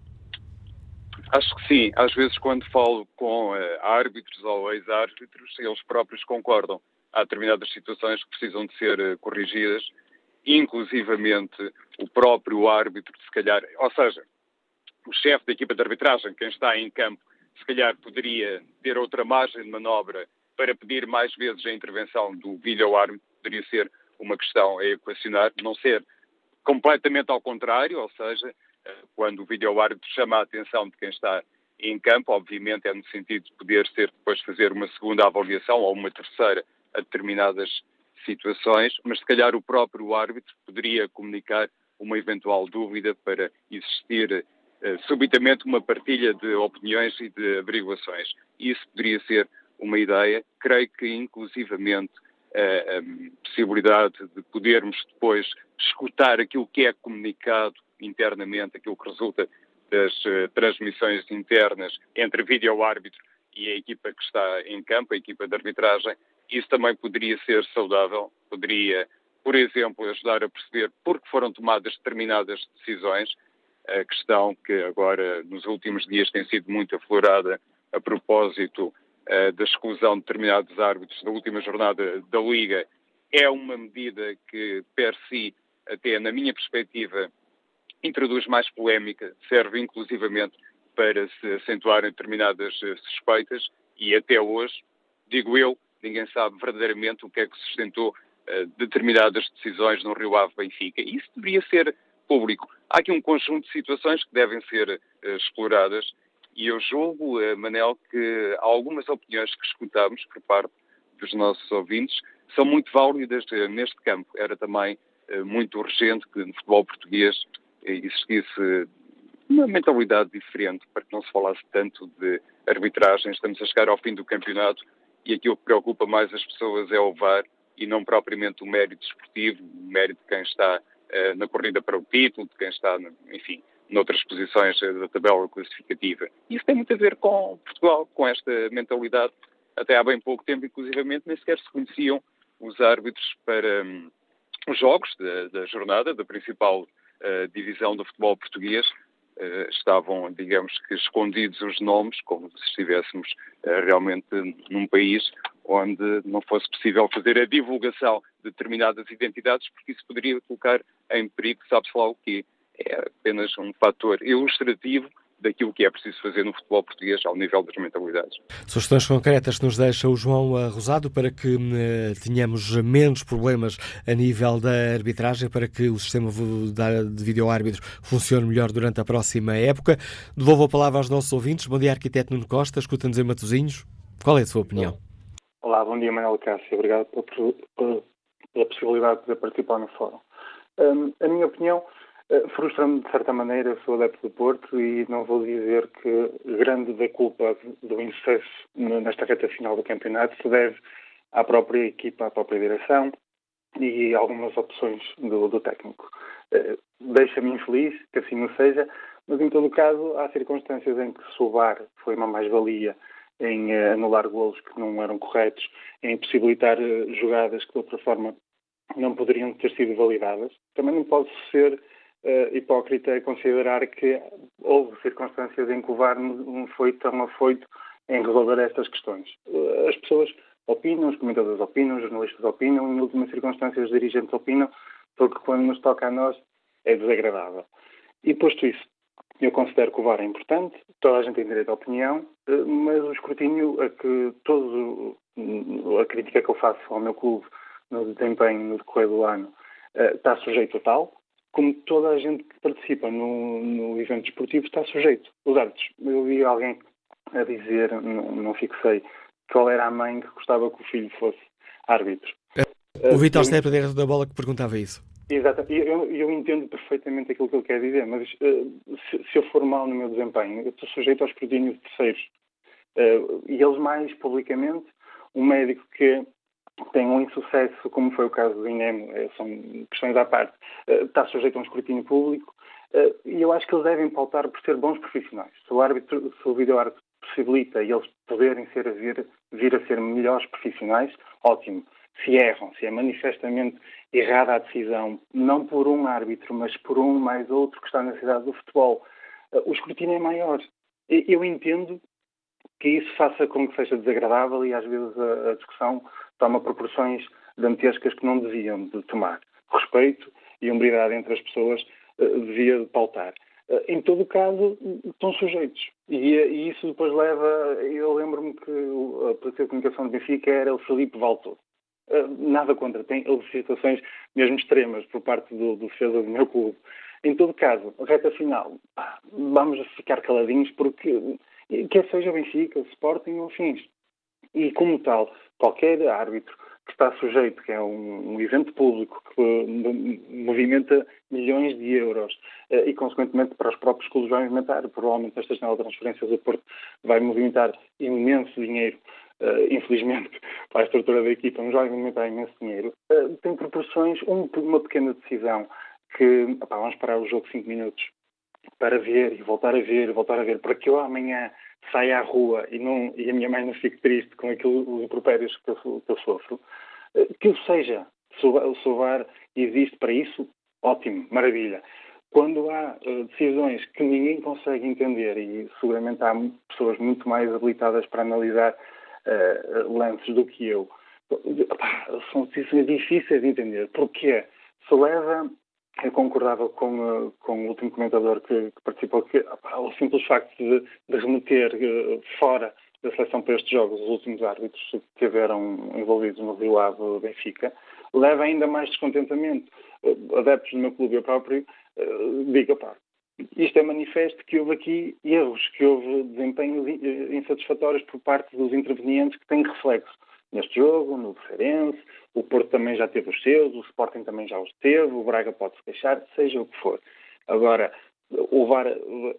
Acho que sim. Às vezes, quando falo com uh, árbitros ou ex-árbitros, eles próprios concordam. Há determinadas situações que precisam de ser uh, corrigidas, inclusivamente o próprio árbitro, se calhar, ou seja, o chefe da equipa de arbitragem, quem está em campo, se calhar poderia ter outra margem de manobra para pedir mais vezes a intervenção do vídeo-árbitro, poderia ser uma questão a equacionar, não ser completamente ao contrário, ou seja, quando o vídeo-árbitro chama a atenção de quem está em campo, obviamente é no sentido de poder ser depois fazer uma segunda avaliação ou uma terceira a determinadas situações, mas se calhar o próprio árbitro poderia comunicar uma eventual dúvida para existir uh, subitamente uma partilha de opiniões e de averiguações. Isso poderia ser uma ideia. Creio que, inclusivamente, uh, a possibilidade de podermos depois escutar aquilo que é comunicado internamente, aquilo que resulta das uh, transmissões internas entre vídeo-árbitro e a equipa que está em campo, a equipa de arbitragem, isso também poderia ser saudável, poderia, por exemplo, ajudar a perceber por que foram tomadas determinadas decisões, a questão que agora, nos últimos dias, tem sido muito aflorada a propósito uh, da exclusão de determinados árbitros da última jornada da Liga, é uma medida que, per si, até na minha perspectiva, introduz mais polémica, serve inclusivamente para se acentuarem determinadas eh, suspeitas e até hoje, digo eu, ninguém sabe verdadeiramente o que é que sustentou uh, determinadas decisões no Rio Ave Benfica. E isso deveria ser público. Há aqui um conjunto de situações que devem ser uh, exploradas e eu julgo, Manel, que algumas opiniões que escutamos por parte dos nossos ouvintes são muito válidas neste campo. Era também muito urgente que no futebol português existisse uma mentalidade diferente para que não se falasse tanto de arbitragem. Estamos a chegar ao fim do campeonato e aquilo que preocupa mais as pessoas é o VAR e não propriamente o mérito esportivo, o mérito de quem está uh, na corrida para o título, de quem está, enfim, noutras posições uh, da tabela classificativa. Isso tem muito a ver com Portugal, com esta mentalidade. Até há bem pouco tempo, inclusivamente, nem sequer se conheciam os árbitros para um, os jogos da, da, jornada, da principal divisão do futebol português, Uh, estavam, digamos que, escondidos os nomes, como se estivéssemos uh, realmente num país onde não fosse possível fazer a divulgação de determinadas identidades, porque isso poderia colocar em perigo, sabe-se lá o quê. É apenas um fator ilustrativo daquilo que é preciso fazer no futebol português ao nível das mentalidades. Sugestões concretas que nos deixa o João Rosado para que eh, tenhamos menos problemas a nível da arbitragem, para que o sistema de vídeo-árbitro funcione melhor durante a próxima época. Devolvo a palavra aos nossos ouvintes. Bom dia, arquiteto Nuno Costa, escuta-nos em Matosinhos. Qual é a sua opinião? Olá, bom dia, Manuel Cássio. Obrigado pela, pela possibilidade de participar no fórum. Um, a minha opinião frustra-me de certa maneira, sou adepto do Porto e não vou dizer que grande da culpa do insucesso nesta reta final do campeonato se deve à própria equipa, à própria direção e algumas opções do, do técnico. Eh, deixa-me infeliz que assim não seja, mas em todo caso há circunstâncias em que VAR foi uma mais-valia em eh, anular golos que não eram corretos, em possibilitar jogadas que de outra forma não poderiam ter sido validadas. Também não pode ser uh, hipócrita considerar que houve circunstâncias em que o VAR foi tão afoito em resolver estas questões. Uh, as pessoas opinam, os comentadores opinam, os jornalistas opinam, em últimas circunstâncias os dirigentes opinam, porque quando nos toca a nós é desagradável. E posto isso, eu considero que o VAR é importante, toda a gente tem direito à opinião, eh, mas o escrutínio a que todos, a crítica que eu faço ao meu clube no desempenho no decorrer do ano está sujeito a tal, como toda a gente que participa no, no evento desportivo está sujeito. Os árbitros. Eu vi alguém a dizer, não, não fixei, qual era a mãe que gostava que o filho fosse árbitro. O Vitor uh, Stepa, diretor da bola, que perguntava isso. Exato, eu, eu, entendo perfeitamente aquilo que ele quer dizer, mas uh, se, se, eu for mal no meu desempenho, eu estou sujeito ao escrutínio de terceiros. Uh, e eles mais publicamente, um médico que tem um insucesso, como foi o caso do INEM, eh, são questões à parte, eh, está sujeito a um escrutínio público eh, e eu acho que eles devem pautar por ser bons profissionais. Se o árbitro, se o vídeo árbitro possibilita eles poderem ser vir, vir a ser melhores profissionais, ótimo. Se erram, se é manifestamente errada a decisão, não por um árbitro, mas por um mais outro que está na cidade do futebol, uh, o escrutínio é maior. Eu entendo que isso faça com que seja desagradável e às vezes a discussão toma proporções dantescas que não deviam de tomar. Respeito e hombridade entre as pessoas uh, devia pautar. Uh, em todo o caso, estão sujeitos. E, e isso depois leva. Eu lembro-me que a Polícia de Comunicação de Benfica era o Felipe Valtor. Uh, nada contra, tem situações mesmo extremas por parte do, do defesa do meu clube. Em todo caso, reta final, vamos ficar caladinhos porque quer seja Benfica, Sporting ou fins. E como tal, qualquer árbitro que está sujeito, que é um, um evento público que movimenta milhões de euros eh, e, consequentemente, para os próprios clubes vai movimentar, provavelmente esta janela de transferências do Porto vai movimentar imenso dinheiro, uh, infelizmente, para a estrutura da equipa, mas vai movimentar imenso dinheiro, uh, tem proporções, um, uma pequena decisão que, vamos parar o jogo 5 minutos para ver e voltar a ver voltar a ver, para que eu amanhã saia à rua e, não, e a minha mãe não fique triste com aquilo, os impropérios que eu, que eu sofro, eh, que o seja. Se o VAR existe para isso, ótimo, maravilha. Quando há uh, decisões que ninguém consegue entender, e seguramente há pessoas muito mais habilitadas para analisar uh, lances do que eu, são decisões difíceis de entender. Porquê? Se leva eu concordava com, com o último comentador que, que participou que opa, o simples facto de, de remeter uh, fora da seleção para estes jogos os últimos árbitros que estiveram envolvidos no Rio Ave Benfica leva ainda mais descontentamento. Uh, adeptos do meu clube, eu próprio, uh, digo, pá, isto é manifesto que houve aqui erros, que houve desempenhos insatisfatórios por parte dos intervenientes que têm reflexo neste jogo, no Diferense, o Porto também já teve os seus, o Sporting também já os teve, o Braga pode-se queixar, seja o que for. Agora, o VAR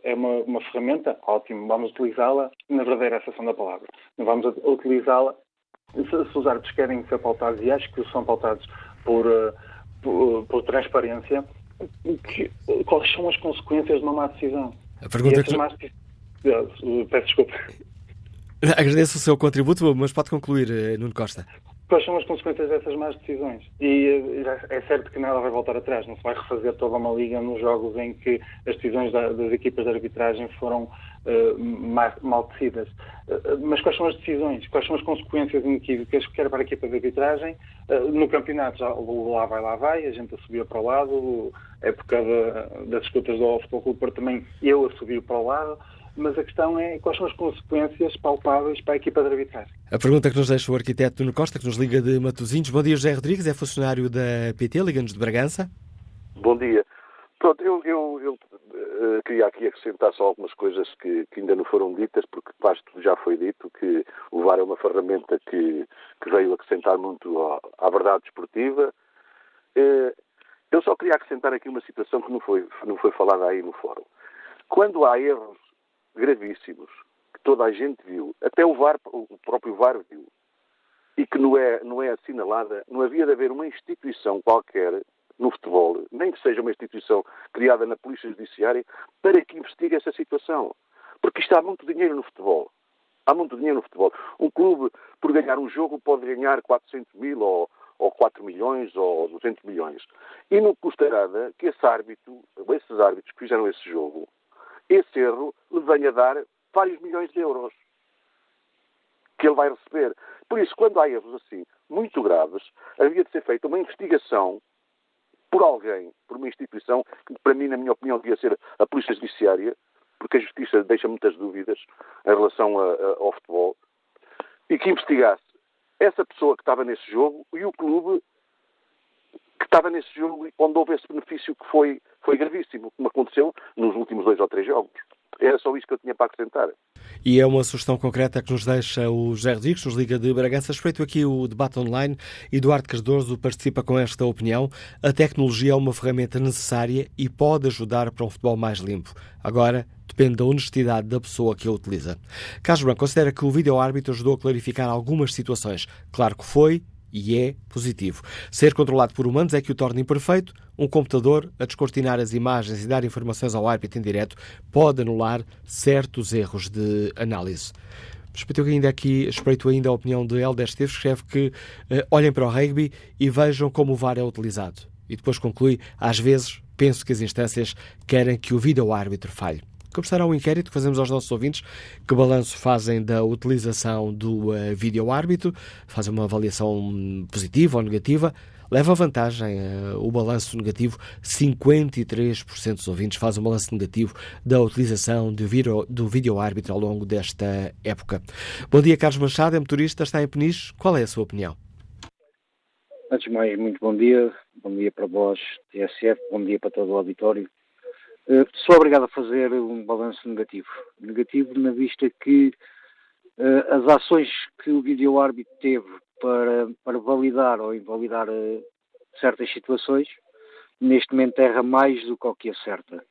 é uma, uma ferramenta, ótimo, vamos utilizá-la na verdadeira acessão da palavra. Não vamos utilizá-la se, se os árbitros querem ser pautados, e acho que são pautados por, uh, por, por, transparência, que, quais são as consequências de uma má decisão? A pergunta que... Más... Peço desculpa. Agradeço o seu contributo, mas pode concluir, eh, Nuno Costa. Quais são as consequências dessas más decisões? E eh, é certo que nada vai voltar atrás, não se vai refazer toda uma liga nos jogos em que as decisões das equipas de arbitragem foram uh, mal decididas. Uh, mas quais são as decisões? Quais são as consequências inequívocas, quer para a equipa de arbitragem? Uh, no campeonato, já, o lá vai, lá vai, a gente a subir para o lado, época de, das escutas do Futebol Clube Porto também, eu a subir para o lado mas a questão é quais são as consequências palpáveis para a equipa de arbitragem. A pergunta que nos deixa o arquiteto Nuno Costa, que nos liga de Matosinhos. Bom dia, José Rodrigues, é funcionário da PT, liga-nos de Bragança. Bom dia. Pronto, eu, eu, eu uh, queria aqui acrescentar só algumas coisas que, que, ainda não foram ditas, porque quase tudo já foi dito, que o VAR é uma ferramenta que, que veio acrescentar muito à, à verdade desportiva. Uh, eu só queria acrescentar aqui uma situação que não foi, não foi falada aí no fórum. Quando há erros gravíssimos que toda a gente viu, até o, VAR, o próprio VAR viu, e que não é, não é assinalada, não havia de haver uma instituição qualquer no futebol, nem que seja uma instituição criada na Polícia Judiciária, para que investigue essa situação. Porque está muito dinheiro no futebol. Há muito dinheiro no futebol. Um clube, por ganhar um jogo, pode ganhar 400 mil ou, ou 4 milhões ou 200 milhões. E não custa nada que esse árbitro, esses árbitros que fizeram esse jogo, esse erro lhe venha dar vários milhões de euros que ele vai receber. Por isso, quando há erros assim, muito graves, havia de ser feita uma investigação por alguém, por uma instituição, que para mim, na minha opinião, devia ser a Polícia Judiciária, porque a Justiça deixa muitas dúvidas em relação a, a, ao futebol, e que investigasse essa pessoa que estava nesse jogo e o clube que estava nesse jogo onde houve esse benefício que foi, foi gravíssimo, como aconteceu nos últimos dois ou três jogos. Era só isso que eu tinha para acrescentar. E é uma sugestão concreta que nos deixa o José Rodrigues, nos Liga de Bragança. Respeito aqui o debate online. Eduardo Cardoso participa com esta opinião. A tecnologia é uma ferramenta necessária e pode ajudar para um futebol mais limpo. Agora, depende da honestidade da pessoa que a utiliza. Carlos Branco considera que o vídeo-árbitro ajudou a clarificar algumas situações. Claro que foi e é positivo. Ser controlado por humanos é que o torna imperfeito. Um computador a descortinar as imagens e dar informações ao árbitro em direto pode anular certos erros de análise. Respeito ainda aqui, respeito ainda a opinião de Helder Esteves, que escreve que uh, olhem para o rugby e vejam como o VAR é utilizado. E depois conclui, às vezes, penso que as instâncias querem que o vídeo-árbitro falhe. Como estará o inquérito que fazemos aos nossos ouvintes? Que balanço fazem da utilização do uh, vídeo-árbitro? Fazem uma avaliação positiva ou negativa? Leva vantagem uh, o balanço negativo. 53% dos ouvintes fazem um balanço negativo da utilização do vídeo, do vídeo árbitro ao longo desta época. Bom dia, Carlos Machado, é motorista, está em Peniche. Qual é a sua opinião? Antes de mais, muito bom dia. Bom dia para vós, TSF. Bom dia para todo o auditório. Uh, sou obrigado a fazer um balanço negativo. Negativo na vista que uh, as ações que o vídeo árbitro teve para, para validar ou invalidar uh, certas situações, neste momento erra mais do que o que acerta.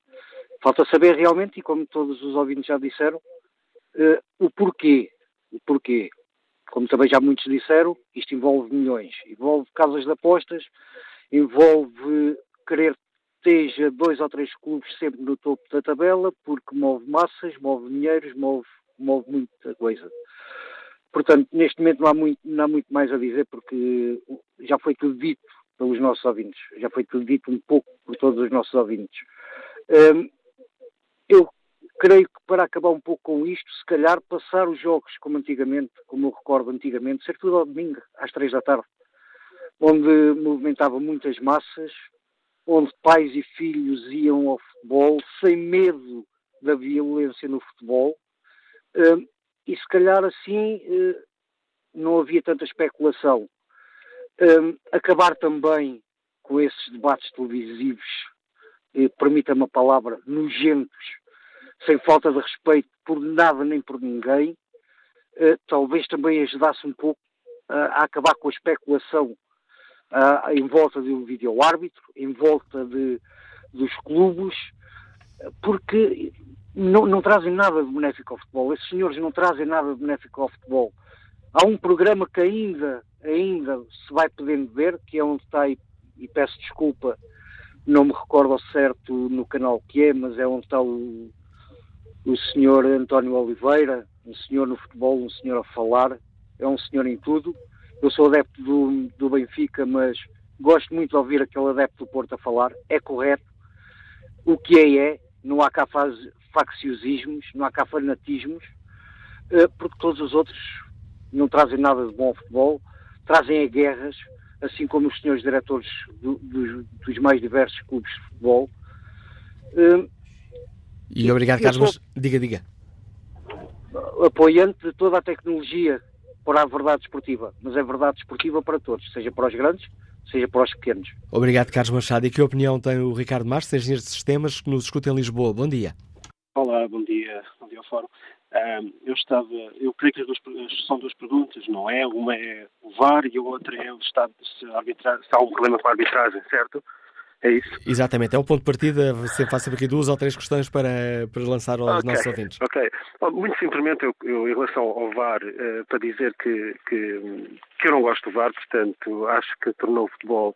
Falta saber realmente, e como todos os ouvintes já disseram, o porquê. O porquê. Como também já muitos disseram, isto envolve milhões. Envolve casas de apostas, envolve querer esteja dois ou três clubes sempre no topo da tabela, porque move massas, move dinheiros, move, move muita coisa. Portanto, neste momento não há, muito, não há muito mais a dizer, porque já foi tudo dito pelos nossos ouvintes, já foi tudo dito um pouco por todos os nossos ouvintes. Um, eu creio que para acabar um pouco com isto, se calhar passar os jogos como antigamente, como eu recordo antigamente, ser tudo ao domingo, às três da tarde, onde movimentava muitas massas, onde pais e filhos iam ao futebol sem medo da violência no futebol. Hum, e se calhar assim hum, não havia tanta especulação. Hum, acabar também com esses debates televisivos, permita-me a palavra, nojentos, sem falta de respeito por nada nem por ninguém, talvez também ajudasse um pouco a acabar com a especulação uh, em volta de um vídeo-árbitro, em volta de, dos clubes, porque não, não, trazem nada de benéfico ao futebol. Esses senhores não trazem nada de benéfico ao futebol. Há um programa que ainda, ainda se vai podendo ver, que é onde está, e, e peço desculpa, não me recordo ao certo no canal que é, mas é onde está o, o senhor António Oliveira, um senhor no futebol, um senhor a falar, é um senhor em tudo. Eu sou adepto do, do Benfica, mas gosto muito de ouvir aquele adepto do Porto a falar. É correto. O que é, é. Não há cá facciosismos, não há cá fanatismos, eh, porque todos os outros não trazem nada de bom ao futebol, trazem a guerras, assim como os senhores diretores do, dos, dos, mais diversos clubes de futebol. Eh, e obrigado, Carlos. Diga, diga. Apoiante de toda a tecnologia para a verdade esportiva, mas é verdade esportiva para todos, seja para os grandes, seja para os pequenos. Obrigado, Carlos Machado. E que opinião tem o Ricardo Marques, engenheiro de sistemas, que nos escuta em Lisboa? Bom dia. Olá, bom dia, bom dia ao Fórum. Um, eu estava, eu creio que as duas, são duas perguntas, não é? Uma é o VAR e a outra é o estado se, arbitrar, se há um problema com a arbitragem, certo? É isso? Exatamente, é um ponto de partida. Sempre faço aqui duas ou três questões para, para lançar aos okay, nossos ouvintes. Ok. Muito simplesmente, eu, eu em relação ao VAR, uh, para dizer que, que, que, eu não gosto do VAR, portanto, acho que tornou o futebol,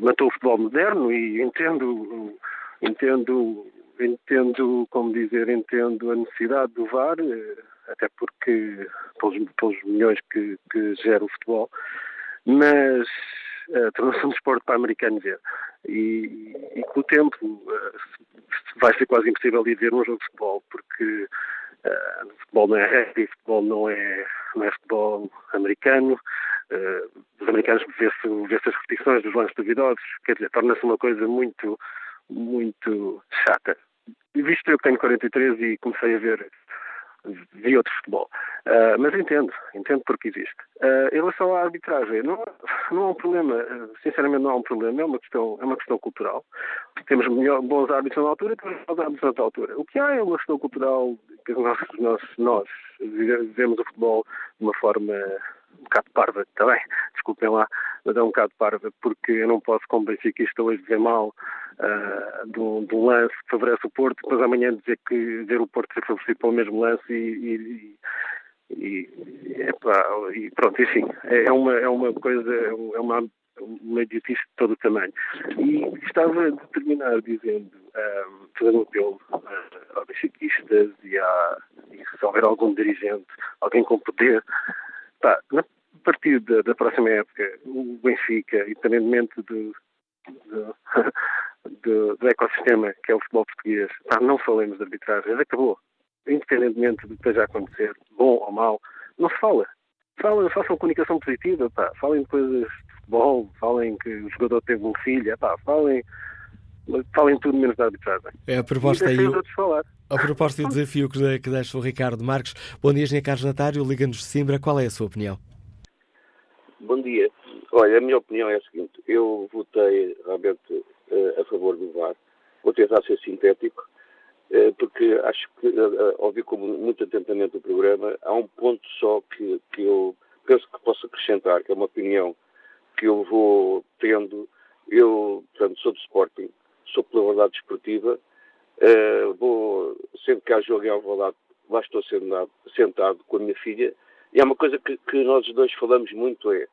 matou o futebol moderno e entendo, entendo, entendo, como dizer, entendo a necessidade do VAR, uh, até porque, pelos, pelos milhões que, que gera o futebol, mas uh, tornou-se um desporto para americano ver. E, e com o tempo uh, vai ser quase impossível ir ver um jogo de futebol, porque uh, futebol não é rugby, futebol não é, não é futebol americano. Uh, os americanos vê-se vê as repetições dos lances duvidosos, quer dizer, torna-se uma coisa muito, muito chata. Visto eu que tenho 43 e comecei a ver vi outro futebol. Uh, mas entendo, entendo porque existe. Uh, em relação à arbitragem, não, não há um problema, uh, sinceramente não há um problema, é uma questão, é uma questão cultural. Temos melhor, bons árbitros na altura, temos bons árbitros na altura. O que há é uma questão cultural que nós, nós, nós vivemos o futebol de uma forma um bocado parva também, desculpem lá, mas é um bocado parva, porque eu não posso, como benfiquista, hoje dizer mal uh, de, um, lance que favorece o Porto, depois amanhã dizer que ver o Porto ser favorecido pelo mesmo lance e, e, E, epá, e pronto, enfim, é, é uma, é uma coisa, é uma, uma idiotice de todo o tamanho. E estava a terminar dizendo, um, fazendo um apelo uh, aos benfiquistas e, e se houver algum dirigente, alguém com poder, pá, na partir da, da próxima época, o Benfica, independentemente do, do, do, do, ecossistema que é o futebol português, pá, não falemos de arbitragem, acabou. Independentemente do que esteja a acontecer, bom ou mau, não se fala. Falem, façam comunicação positiva, pá, falem de coisas de futebol, falem que o jogador teve um filho, pá, falem, falem tudo menos da arbitragem. É a proposta aí. falar. A proposta e o desafio que, que deixa o Ricardo Marques. Bom dia, Engenheiro Carlos Natário, Liga-nos de Simbra. Qual é a sua opinião? Bom dia. Olha, a minha opinião é a seguinte. Eu votei realmente uh, a favor do VAR. Vou tentar ser sintético, uh, porque acho que, uh, ouvi como muito atentamente o programa, há um ponto só que, que eu penso que posso acrescentar, que é uma opinião que eu vou tendo. Eu, portanto, sou do Sporting, sou pela verdade desportiva, vou, sempre que há jogo em Alvalade, lá estou sentado, sentado com a minha filha, e é uma coisa que, que nós dois falamos muito, é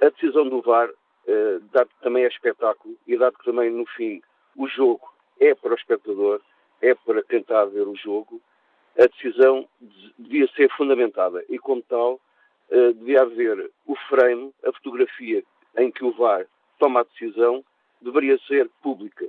a decisão do VAR, uh, dado que também é espetáculo, e dado que também, no fim, o jogo é para o espectador, é para quem está a ver o jogo, a decisão devia ser fundamentada, e como tal, uh, devia haver o frame, a fotografia em que o VAR toma a decisão, deveria ser pública.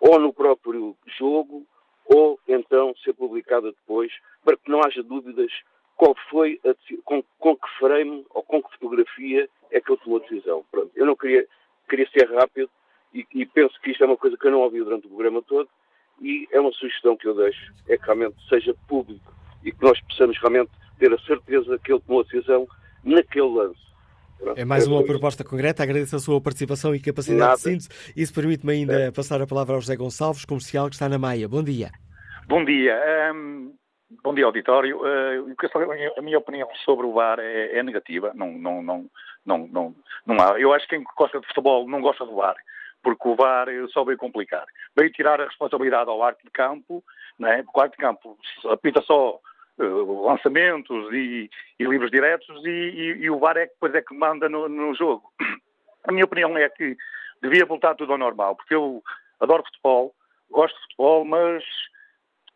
Ou no próprio jogo, ou então ser publicada depois, para que não haja dúvidas qual foi a, com, com, que frame ou com que fotografia é que ele tomou a decisão. Pronto, eu não queria, queria ser rápido e, e, penso que isto é uma coisa que eu não ouvi durante o programa todo e é uma sugestão que eu deixo, é que realmente seja público e que nós possamos realmente ter a certeza que ele tomou a decisão naquele lance. É mais uma proposta concreta. Agradeço a sua participação e capacidade Nada. de síntese. Isso permite-me ainda é. passar a palavra ao José Gonçalves, comercial, que está na Maia. Bom dia. Bom dia. Um, bom dia, auditório. Uh, a minha opinião sobre o VAR é, é, negativa. Não, não, não, não, não, não há. Eu acho que quem gosta de futebol não gosta do VAR, porque o VAR só veio complicar. Veio tirar a responsabilidade ao arte de campo, né? porque o arte de campo apita só uh, lançamentos e, e, livros diretos e, e, e, o VAR é que depois é que manda no, no, jogo. A minha opinião é que devia voltar tudo ao normal, porque eu adoro futebol, gosto de futebol, mas,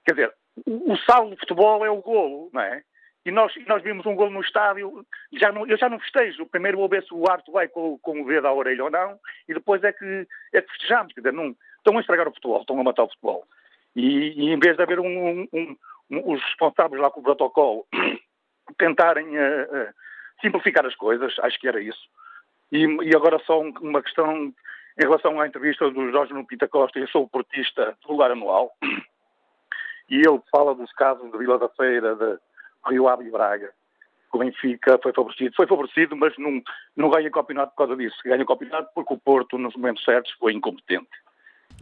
quer dizer, o, saldo do futebol é o golo, não é? E nós, nós vimos um golo no estádio, já não, eu já não festejo. Primeiro vou ver se o Arte vai com, com o dedo à orelha ou não, e depois é que, é que festejamos. Quer dizer, não, estão a estragar o futebol, estão a matar o futebol. E, e em vez de haver um, um, os responsáveis lá com o protocolo tentarem uh, uh, simplificar as coisas, acho que era isso. E, e, agora só uma questão em relação à entrevista do Jorge Pinta Costa, eu sou o portista titular anual, e ele fala dos casos de Vila da Feira, de Rio Ave e Braga, o Benfica foi favorecido. Foi favorecido, mas não, não ganha campeonato por causa disso. Ganha campeonato porque o Porto, nos momentos certos, foi incompetente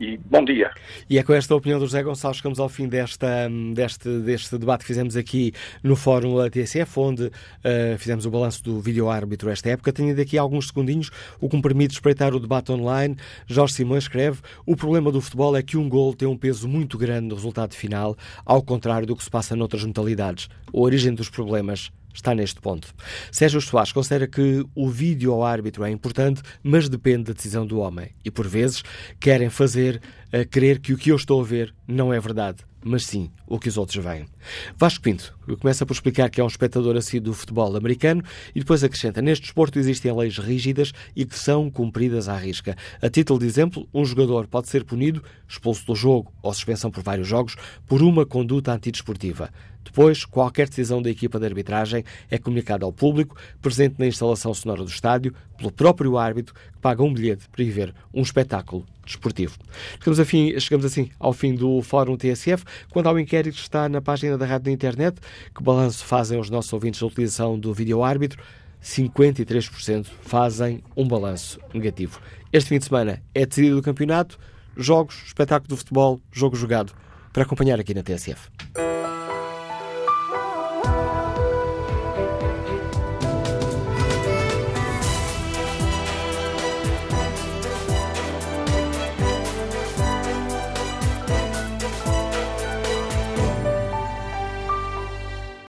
e bom dia. E é com esta opinião do José Gonçalves que chegamos ao fim desta, deste, deste debate que fizemos aqui no Fórum da TSF, onde uh, fizemos o balanço do vídeo-árbitro esta época. Tenho daqui alguns segundinhos, o que me permite espreitar o debate online. Jorge Simões escreve: O problema do futebol é que um gol tem um peso muito grande no resultado final, ao contrário do que se passa noutras modalidades. A origem dos problemas está neste ponto. Sérgio Soares considera que o vídeo ao árbitro é importante, mas depende da decisão do homem. E por vezes querem fazer a crer que o que eu estou a ver não é verdade, mas sim o que os outros veem. Vasco Pinto começa por explicar que é um espectador assíduo do futebol americano e depois acrescenta: neste desporto existem leis rígidas e que são cumpridas à risca. A título de exemplo, um jogador pode ser punido, expulso do jogo ou suspensão por vários jogos, por uma conduta antidesportiva. Depois, qualquer decisão da equipa de arbitragem é comunicada ao público, presente na instalação sonora do estádio, pelo próprio árbitro, que paga um bilhete para ir ver um espetáculo desportivo. Chegamos, fim, chegamos assim ao fim do Fórum TSF. Quando ao inquérito está na página da rádio na internet, que balanço fazem os nossos ouvintes da utilização do vídeo-árbitro? 53% fazem um balanço negativo. Este fim de semana é decidido o campeonato, jogos, espetáculo do futebol, jogo jogado, para acompanhar aqui na TSF.